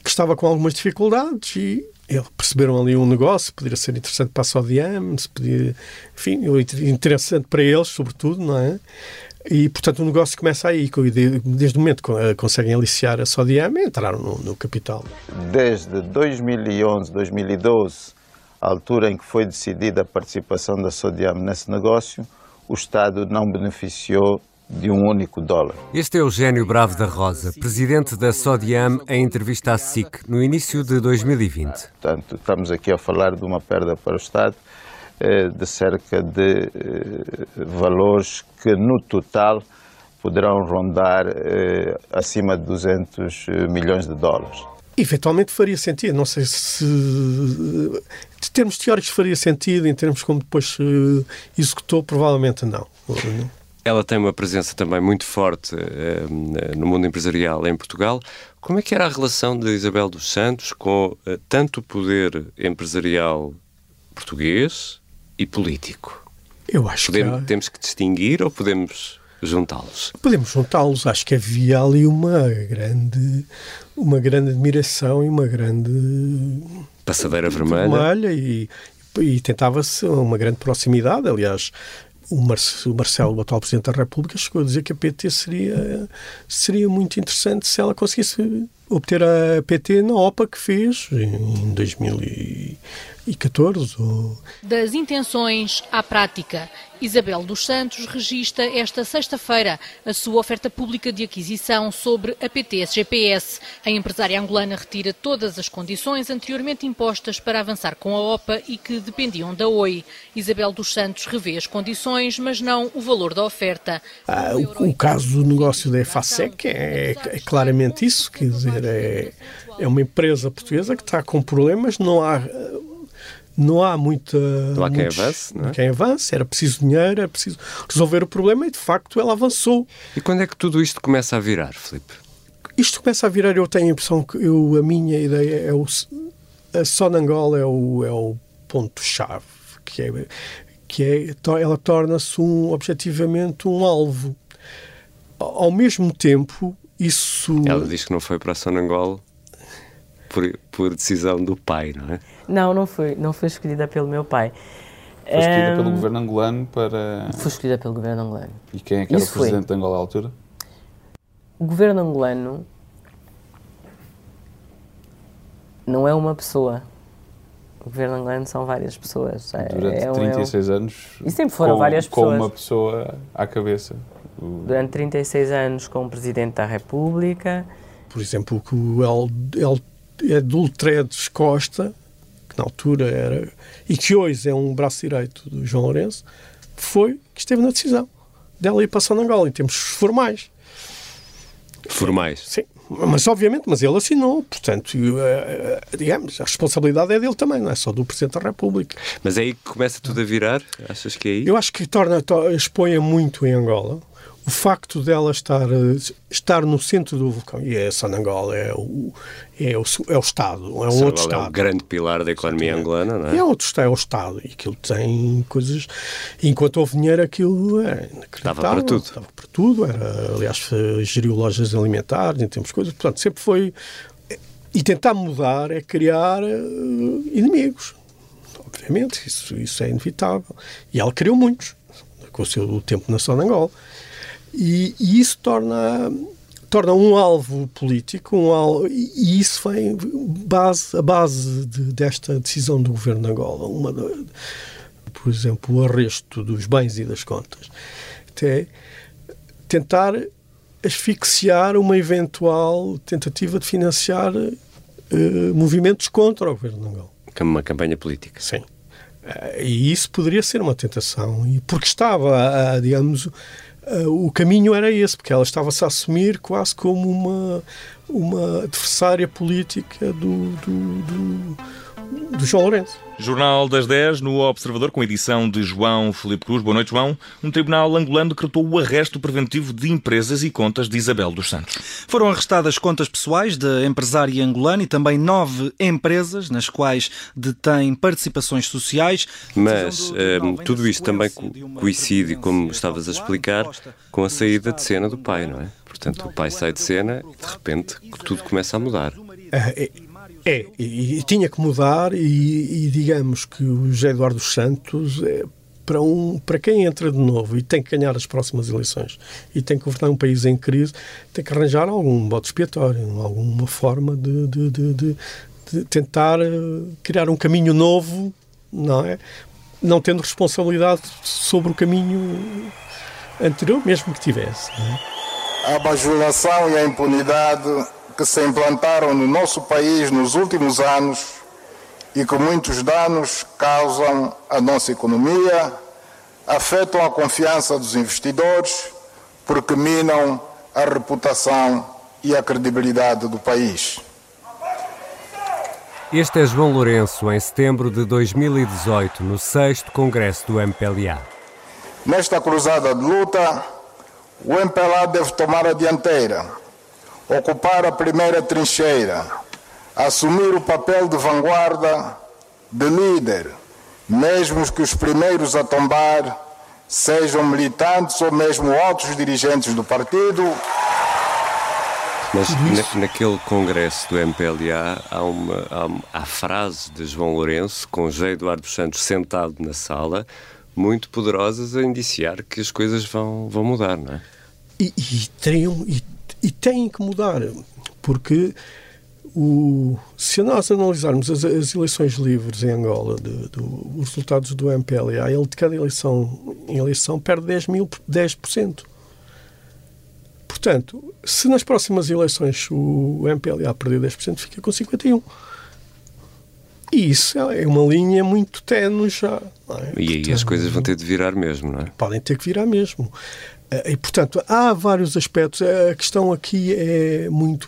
S6: que estava com algumas dificuldades e eles perceberam ali um negócio, poderia ser interessante para a Sodiam, podia, enfim, interessante para eles, sobretudo, não é? E, portanto, o negócio começa aí. Desde o momento que eh, conseguem aliciar a Sodiam, entraram no, no capital.
S15: Desde 2011, 2012, a altura em que foi decidida a participação da Sodiam nesse negócio, o Estado não beneficiou de um único dólar.
S7: Este é Eugênio Bravo da Rosa, presidente da Sodiam, em entrevista à SIC, no início de 2020.
S15: Portanto, estamos aqui a falar de uma perda para o Estado de cerca de eh, valores que no total poderão rondar eh, acima de 200 milhões de dólares.
S6: Eventualmente faria sentido, não sei se. De termos teóricos faria sentido, em termos como depois executou, provavelmente não.
S7: Ela tem uma presença também muito forte no mundo empresarial em Portugal. Como é que era a relação de Isabel dos Santos com tanto o poder empresarial português e político?
S6: Eu acho
S7: podemos,
S6: que há...
S7: Temos que distinguir ou podemos juntá-los?
S6: Podemos juntá-los. Acho que havia ali uma grande, uma grande admiração e uma grande...
S7: Passadeira vermelha.
S6: vermelha e, e tentava-se uma grande proximidade. Aliás, o, Marcelo, o atual Presidente da República, chegou a dizer que a PT seria, seria muito interessante se ela conseguisse obter a PT na OPA que fez em 2000 e 14. Ou...
S14: Das intenções à prática. Isabel dos Santos registra esta sexta-feira a sua oferta pública de aquisição sobre a PTS-GPS. A empresária angolana retira todas as condições anteriormente impostas para avançar com a OPA e que dependiam da OI. Isabel dos Santos revê as condições, mas não o valor da oferta.
S6: Ah, o, o, caso do negócio da EFASEC é, é claramente isso, quer dizer, é, é uma empresa portuguesa que está com problemas, não há não há muita.
S7: Não há quem muitos, avance, não é?
S6: Quem avance, era preciso dinheiro, era preciso resolver o problema e de facto ela avançou.
S7: E quando é que tudo isto começa a virar, Filipe?
S6: Isto começa a virar, eu tenho a impressão que eu, a minha ideia é o. A Sonangol é o, é o ponto-chave, que é, que é, ela torna-se um, objetivamente um alvo. Ao mesmo tempo, isso...
S7: Ela diz que não foi para Sonangol por, por decisão do pai, não é?
S1: Não, não foi, não foi escolhida pelo meu pai.
S16: Foi escolhida um, pelo governo angolano para...
S1: Foi escolhida pelo governo angolano.
S16: E quem é que era Isso o presidente foi. de Angola à altura?
S1: O governo angolano não é uma pessoa. O governo angolano são várias pessoas.
S16: É, Durante é, 36 é um... anos.
S1: E sempre foram
S16: com,
S1: várias pessoas.
S16: Com uma pessoa à cabeça.
S1: Durante 36 anos com o Presidente da República.
S6: Por exemplo, o El, El Edultredes Costa, que na altura era. e que hoje é um braço direito do João Lourenço, foi que esteve na decisão dela ir para Angola, em termos formais.
S7: Formais?
S6: Sim. Mas, obviamente, mas ele assinou, portanto, eh, eh, digamos, a responsabilidade é dele também, não é só do Presidente da República.
S7: Mas é aí que começa tudo a virar? Achas que é aí?
S6: Eu acho que torna, expõe muito em Angola o facto dela estar, estar no centro do vulcão, e é Sanangola, é o, é o, é o Estado, é um outro Estado.
S7: É um grande pilar da economia angolana, não é?
S6: É outro Estado, é o Estado, e aquilo tem coisas... Enquanto houve dinheiro, aquilo é
S7: Dava para tudo.
S6: Dava para tudo, era, aliás, geriu lojas alimentares, em termos de coisas, portanto, sempre foi... E tentar mudar é criar uh, inimigos, obviamente, isso, isso é inevitável. E ela criou muitos, com o seu tempo na Sonangola. E, e isso torna torna um alvo político, um alvo, e isso vem base, a base de, desta decisão do governo de Angola, uma por exemplo, o arresto dos bens e das contas, até tentar asfixiar uma eventual tentativa de financiar uh, movimentos contra o governo de Angola.
S7: Uma campanha política.
S6: Sim. Uh, e isso poderia ser uma tentação, e porque estava, digamos, Uh, o caminho era esse, porque ela estava-se a assumir quase como uma, uma adversária política do, do, do, do João Lourenço.
S17: Jornal das 10 no Observador, com edição de João Felipe Cruz. Boa noite, João. Um tribunal angolano decretou o arresto preventivo de empresas e contas de Isabel dos Santos.
S18: Foram arrestadas contas pessoais da empresária angolana e também nove empresas nas quais detém participações sociais.
S7: Mas eh, tudo isto também coincide, como estavas a explicar, com a saída de cena do pai, não é? Portanto, o pai sai de cena e de repente tudo começa a mudar.
S6: É, e, e, tinha que mudar, e, e, digamos que o José Eduardo Santos é para, um, para quem entra de novo e tem que ganhar as próximas eleições e tem que governar um país em crise, tem que arranjar algum bote expiatório, alguma forma de, de, de, de, de tentar eh, criar um caminho novo, não é? Não tendo responsabilidade sobre o caminho anterior, mesmo que tivesse.
S19: É? A bajulação e a impunidade que se implantaram no nosso país nos últimos anos e que muitos danos causam à nossa economia, afetam a confiança dos investidores, porque minam a reputação e a credibilidade do país.
S7: Este é João Lourenço, em setembro de 2018, no 6 Congresso do MPLA.
S19: Nesta cruzada de luta, o MPLA deve tomar a dianteira ocupar a primeira trincheira, assumir o papel de vanguarda, de líder, mesmo que os primeiros a tombar sejam militantes ou mesmo outros dirigentes do partido.
S7: Mas na, naquele congresso do MPLA há uma há, há frase de João Lourenço com José Eduardo Santos sentado na sala, muito poderosas a indiciar que as coisas vão, vão mudar, não é?
S6: E, e, teriam, e e têm que mudar, porque o, se nós analisarmos as, as, eleições livres em Angola, de, de, os resultados do MPLA, ele de cada eleição em eleição perde 10, mil, 10%. Portanto, se nas próximas eleições o MPLA perder 10%, fica com 51%. E isso é uma linha muito tenue já. É?
S7: E aí Portanto, as coisas vão ter de virar mesmo, não é?
S6: Podem ter que virar mesmo. Eh, e, portanto, há vários aspectos. A questão aqui é muito.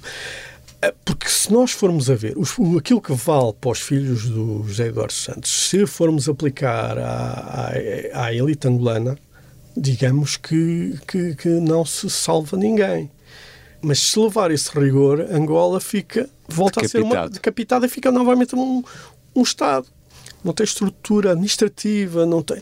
S6: Eh, porque se nós formos a ver aquilo que vale para os filhos do José Eduardo Santos, se formos aplicar à, à, à elite angolana, digamos que, que, que, não se salva ninguém. Mas se levar esse rigor, Angola fica, volta Decapitado. a ser uma decapitada e fica novamente um, um Estado. Não tem estrutura administrativa, não tem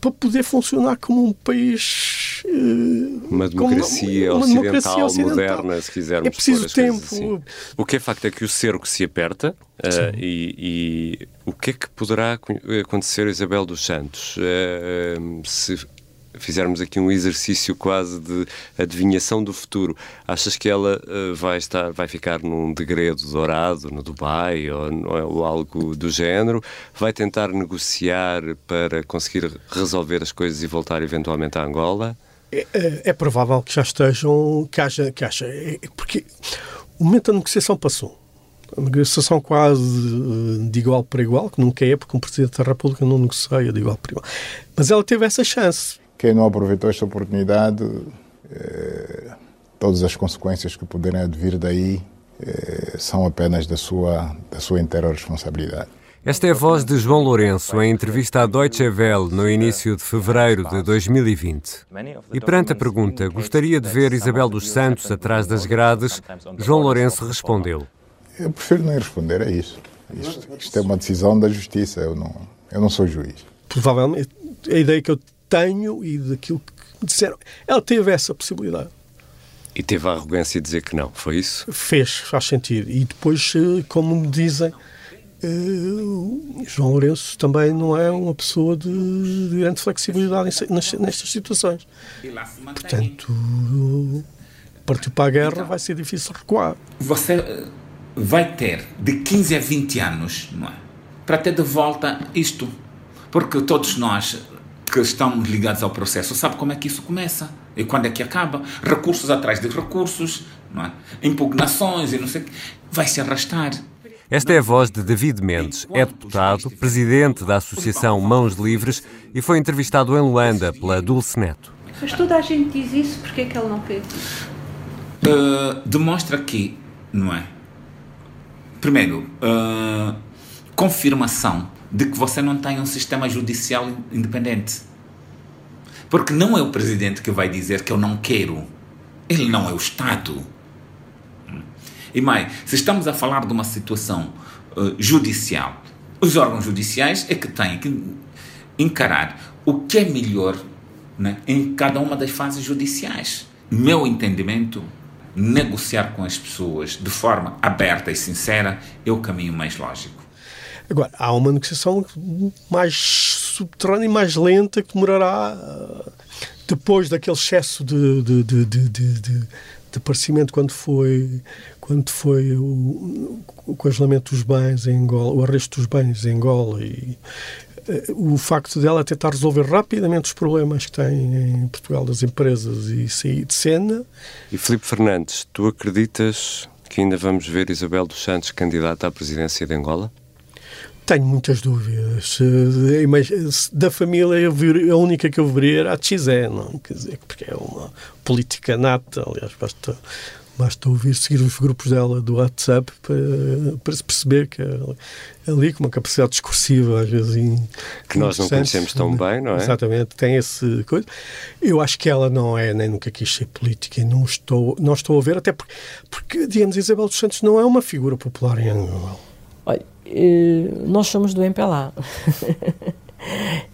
S6: para poder funcionar como um país
S7: eh, uma democracia, uma, uma ocidental, democracia ocidental, moderna, se quisermos.
S6: É preciso tempo.
S7: Assim. O que é facto é que o cerco se aperta uh, e, e, o que é que poderá acontecer Isabel dos Santos uh, se fizermos aqui um exercício quase de adivinhação do futuro, achas que ela uh, vai estar, vai ficar num degredo dourado no Dubai ou, ou, algo do género? Vai tentar negociar para conseguir resolver as coisas e voltar eventualmente a Angola?
S6: É, é, é provável que já estejam, que haja, que haja é, porque o momento da negociação passou. A negociação quase eh, de igual para igual, que nunca é, porque um Presidente da República não negocia de igual para igual. Mas ela teve essa chance
S19: quem não aproveitou esta oportunidade, eh, todas as consequências que puderem advir daí eh, são apenas da sua, da sua inteira responsabilidade.
S7: Esta é a voz de João Lourenço em entrevista à Deutsche Welle no início de fevereiro de 2020. E perante a pergunta, gostaria de ver Isabel dos Santos atrás das grades, João Lourenço respondeu.
S19: Eu prefiro nem responder a isso. Isto, isto é uma decisão da justiça, eu não, eu não sou juiz.
S6: Provavelmente, a ideia que eu tenho e daquilo que me disseram. Ela teve essa possibilidade.
S7: E teve a arrogância de dizer que não, foi isso?
S6: Fez, faz sentido. E depois, eh, como me dizem, uh, João Lourenço também não é uma pessoa de, de grande flexibilidade nestas situações. Portanto, partiu para a guerra então, vai ser difícil recuar.
S20: Você eh, vai ter de 15 a 20 anos, não é? Para ter de volta isto. Porque todos nós que estamos ligados ao processo sabe como é que isso começa e quando é que acaba. Recursos atrás de recursos, não é? impugnações e não sei o que. Vai se arrastar.
S7: Esta é a voz de David Mendes. É deputado, presidente da Associação Mãos Livres e foi entrevistado em Luanda pela Dulce Neto.
S21: Mas toda a gente diz isso, porque é que ele não fez isso?
S20: Uh, demonstra que, não é? Primeiro, uh, confirmação de que você não tem um sistema judicial independente. Porque não é o presidente que vai dizer que eu não quero. Ele não é o Estado. E mais, se estamos a falar de uma situação uh, judicial, os órgãos judiciais é que têm que encarar o que é melhor né, em cada uma das fases judiciais. Meu entendimento, negociar com as pessoas de forma aberta e sincera é o caminho mais lógico.
S6: Agora, há uma negociação mais subterrânea e mais lenta que demorará uh, depois daquele excesso de, de, de, de, de, de aparecimento quando foi quando foi o, o congelamento dos bens em Angola, o arresto dos bens em Angola e uh, o facto dela tentar resolver rapidamente os problemas que tem em Portugal das empresas e sair de cena.
S7: E Filipe Fernandes, tu acreditas que ainda vamos ver Isabel dos Santos candidata à presidência de Angola?
S6: Tenho muitas dúvidas. Da família, a única que eu veria era a Tchizé, não? Quer dizer, porque é uma política nata. Aliás, basta, basta ouvir, seguir os grupos dela do WhatsApp para, para se perceber que é ali, com uma capacidade discursiva, às vezes.
S7: Que nós não conhecemos tão bem, não é?
S6: Exatamente, tem esse coisa. Eu acho que ela não é, nem nunca quis ser política, e não estou, não estou a ver, até porque, porque digamos, Isabel dos Santos não é uma figura popular em Angola.
S1: Olha, eh, nós somos do MPLA. *laughs*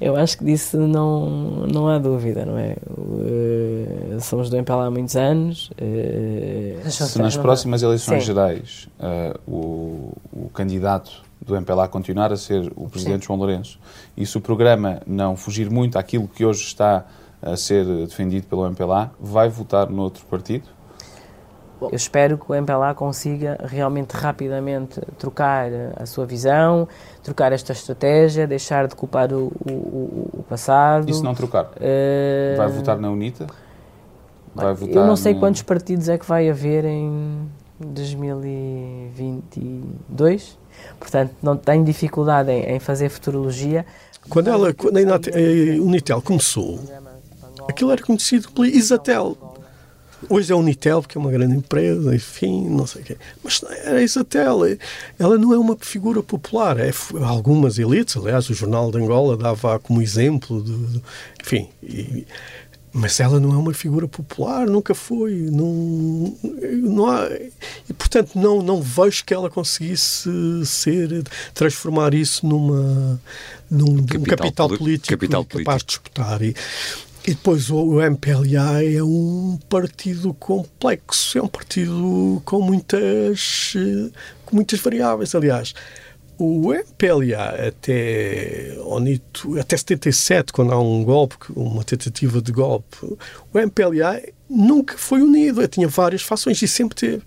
S1: Eu acho que disso não, não há dúvida, não é? Uh, somos do MPLA há muitos anos.
S16: Uh, Se nas próximas eleições Sim. gerais uh, o, o candidato do MPLA continuar a ser o Presidente Sim. João Lourenço e se o programa não fugir muito àquilo que hoje está a ser defendido pelo MPLA, vai votar noutro partido?
S1: Eu espero que o MPLA consiga realmente rapidamente trocar a sua visão, trocar esta estratégia, deixar de culpar o, o, o passado.
S16: E se não trocar? Uh... Vai votar na UNITA?
S1: Vai votar eu não sei no... quantos partidos é que vai haver em 2022, portanto não tenho dificuldade em, em fazer futurologia.
S6: Quando, ela, quando a Unitel começou, aquilo era conhecido pela Isatel, Hoje é a Unitel, porque é uma grande empresa, enfim, não sei o quê. Mas era Isatel. Ela não é uma figura popular. É, algumas elites, aliás, o Jornal de Angola dava como exemplo, enfim. E, mas ela não é uma figura popular, nunca foi. Não, não há, e, portanto, não, não vejo que ela conseguisse ser, transformar isso numa, num capital, capital político capital capaz político. de disputar. E, e depois o, MPLA é um partido complexo, é um partido com muitas, com muitas variáveis. Aliás, o MPLA até, Onito, até 77, quando há um golpe, uma tentativa de golpe, o MPLA nunca foi unido, tinha várias fações e sempre teve.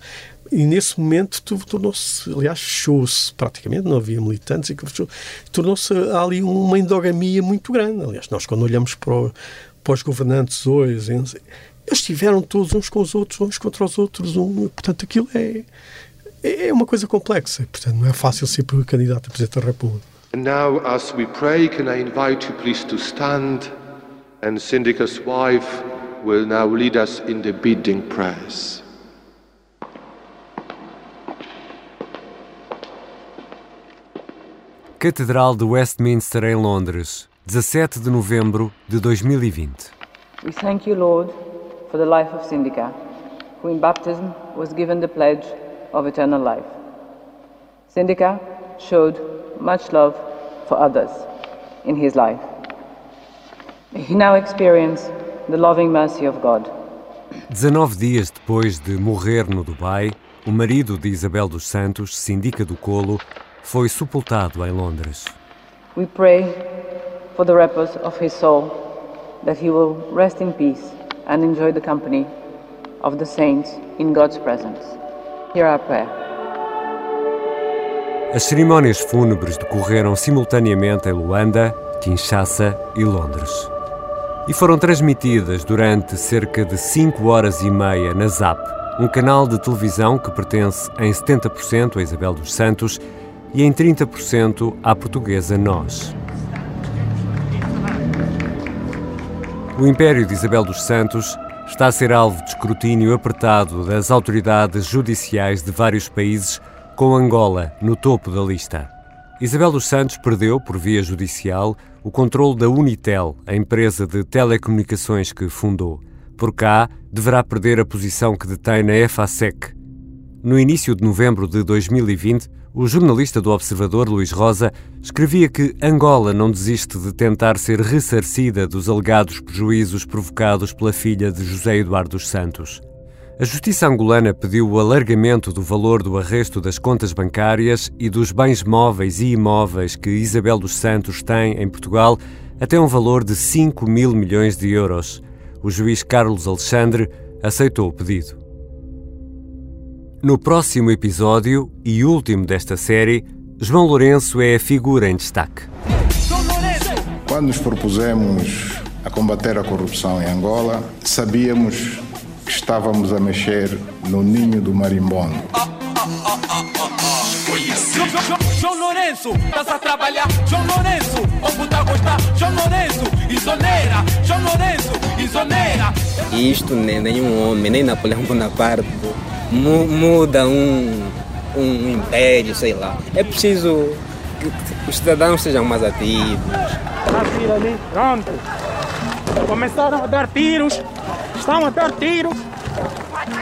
S6: E nesse momento tornou-se, aliás, fechou-se praticamente, não havia militantes, e tornou-se ali uma endogamia muito grande. Aliás, nós quando olhamos para, o, para os governantes hoje, eles estiveram todos uns com os outros, uns contra os outros, um, portanto aquilo é é uma coisa complexa, portanto não é fácil ser candidato a Presidente da República.
S22: And now, as we pray, can I invite you please to stand and Syndica's wife will now lead us in the bidding prayers.
S2: Catedral de Westminster em Londres, 17 de novembro de 2020.
S23: We thank you, Lord, for the life of Syndica, who in baptism was given the pledge of eternal life. Syndica showed much love for others in his life. He now experienced the loving mercy of God.
S2: 19 dias depois de morrer no Dubai, o marido de Isabel dos Santos, Sindica do Colo, foi sepultado em Londres.
S23: We pray for the repose of his soul, that he will rest in peace and enjoy the company of the saints in God's presence. Hear our prayer.
S2: As cerimónias fúnebres decorreram simultaneamente em Luanda, Kinshasa e Londres. E foram transmitidas durante cerca de 5 horas e meia na ZAP, um canal de televisão que pertence em 70% a Isabel dos Santos e em 30% à portuguesa Nós. O Império de Isabel dos Santos está a ser alvo de escrutínio apertado das autoridades judiciais de vários países, com Angola no topo da lista. Isabel dos Santos perdeu, por via judicial, o controle da Unitel, a empresa de telecomunicações que fundou. Por cá, deverá perder a posição que detém na EFASEC. No início de novembro de 2020, o jornalista do Observador, Luís Rosa, escrevia que Angola não desiste de tentar ser ressarcida dos alegados prejuízos provocados pela filha de José Eduardo dos Santos. A justiça angolana pediu o alargamento do valor do arresto das contas bancárias e dos bens móveis e imóveis que Isabel dos Santos tem em Portugal até um valor de 5 mil milhões de euros. O juiz Carlos Alexandre aceitou o pedido. No próximo episódio e último desta série, João Lourenço é a figura em destaque.
S24: Quando nos propusemos a combater a corrupção em Angola, sabíamos que estávamos a mexer no ninho do marimbondo. Lourenço, estás a trabalhar, João Lourenço, o puta gostar, João Lourenço, isoneira, João Lourenço, isoneira.
S25: Isto nem nenhum homem, nem Napoleão Bonaparte muda um, um império, sei lá. É preciso que os cidadãos sejam mais ativos.
S26: Pronto. Começaram a dar tiros, estão a dar tiros.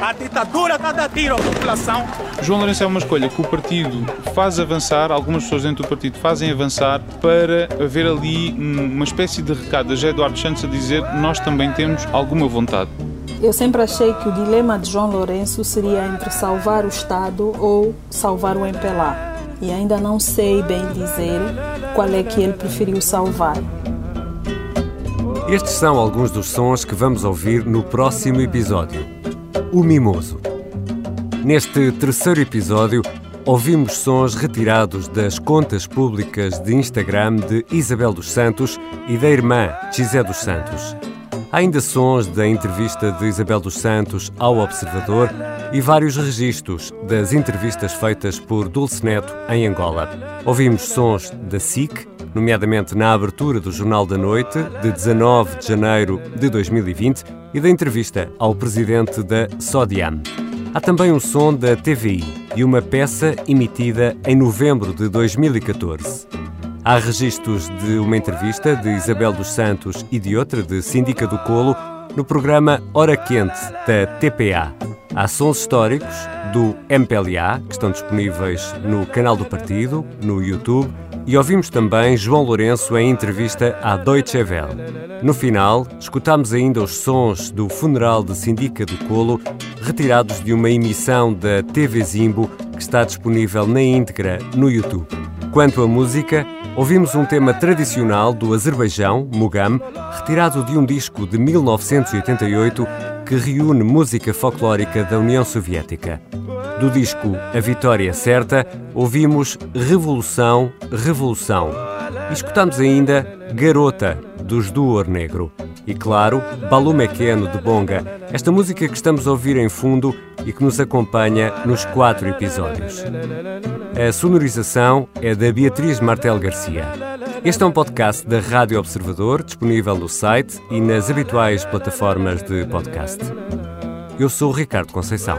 S26: A ditadura está a tiro à população.
S27: João Lourenço é uma escolha que o partido faz avançar, algumas pessoas dentro do partido fazem avançar para haver ali uma espécie de recado a Eduardo Santos a dizer nós também temos alguma vontade.
S21: Eu sempre achei que o dilema de João Lourenço seria entre salvar o Estado ou salvar o MPLA. E ainda não sei bem dizer qual é que ele preferiu salvar.
S2: Estes são alguns dos sons que vamos ouvir no próximo episódio. O Mimoso. Neste terceiro episódio, ouvimos sons retirados das contas públicas de Instagram de Isabel dos Santos e da irmã Gisé dos Santos. Há ainda sons da entrevista de Isabel dos Santos ao Observador e vários registros das entrevistas feitas por Dulce Neto em Angola. Ouvimos sons da SIC, nomeadamente na abertura do Jornal da Noite, de 19 de janeiro de 2020, e da entrevista ao presidente da Sodiam. Há também um som da TVI e uma peça emitida em novembro de 2014. Há registros de uma entrevista de Isabel dos Santos e de outra de Síndica do Colo no programa Hora Quente da TPA. Há sons históricos do MPLA, que estão disponíveis no canal do partido, no YouTube, e ouvimos também João Lourenço em entrevista à Deutsche Welle. No final, escutámos ainda os sons do funeral de Sindica do Colo, retirados de uma emissão da TV Zimbo, que está disponível na íntegra no YouTube. Quanto à música, ouvimos um tema tradicional do Azerbaijão, Mugam, retirado de um disco de 1988 que reúne música folclórica da União Soviética. Do disco A Vitória Certa, ouvimos Revolução, Revolução. E escutamos ainda Garota, dos Duor Negro. E claro, Balu Mequeno, de Bonga, esta música que estamos a ouvir em fundo e que nos acompanha nos quatro episódios. A sonorização é da Beatriz Martel Garcia. Este é um podcast da Rádio Observador, disponível no site e nas habituais plataformas de podcast. Eu sou o Ricardo Conceição.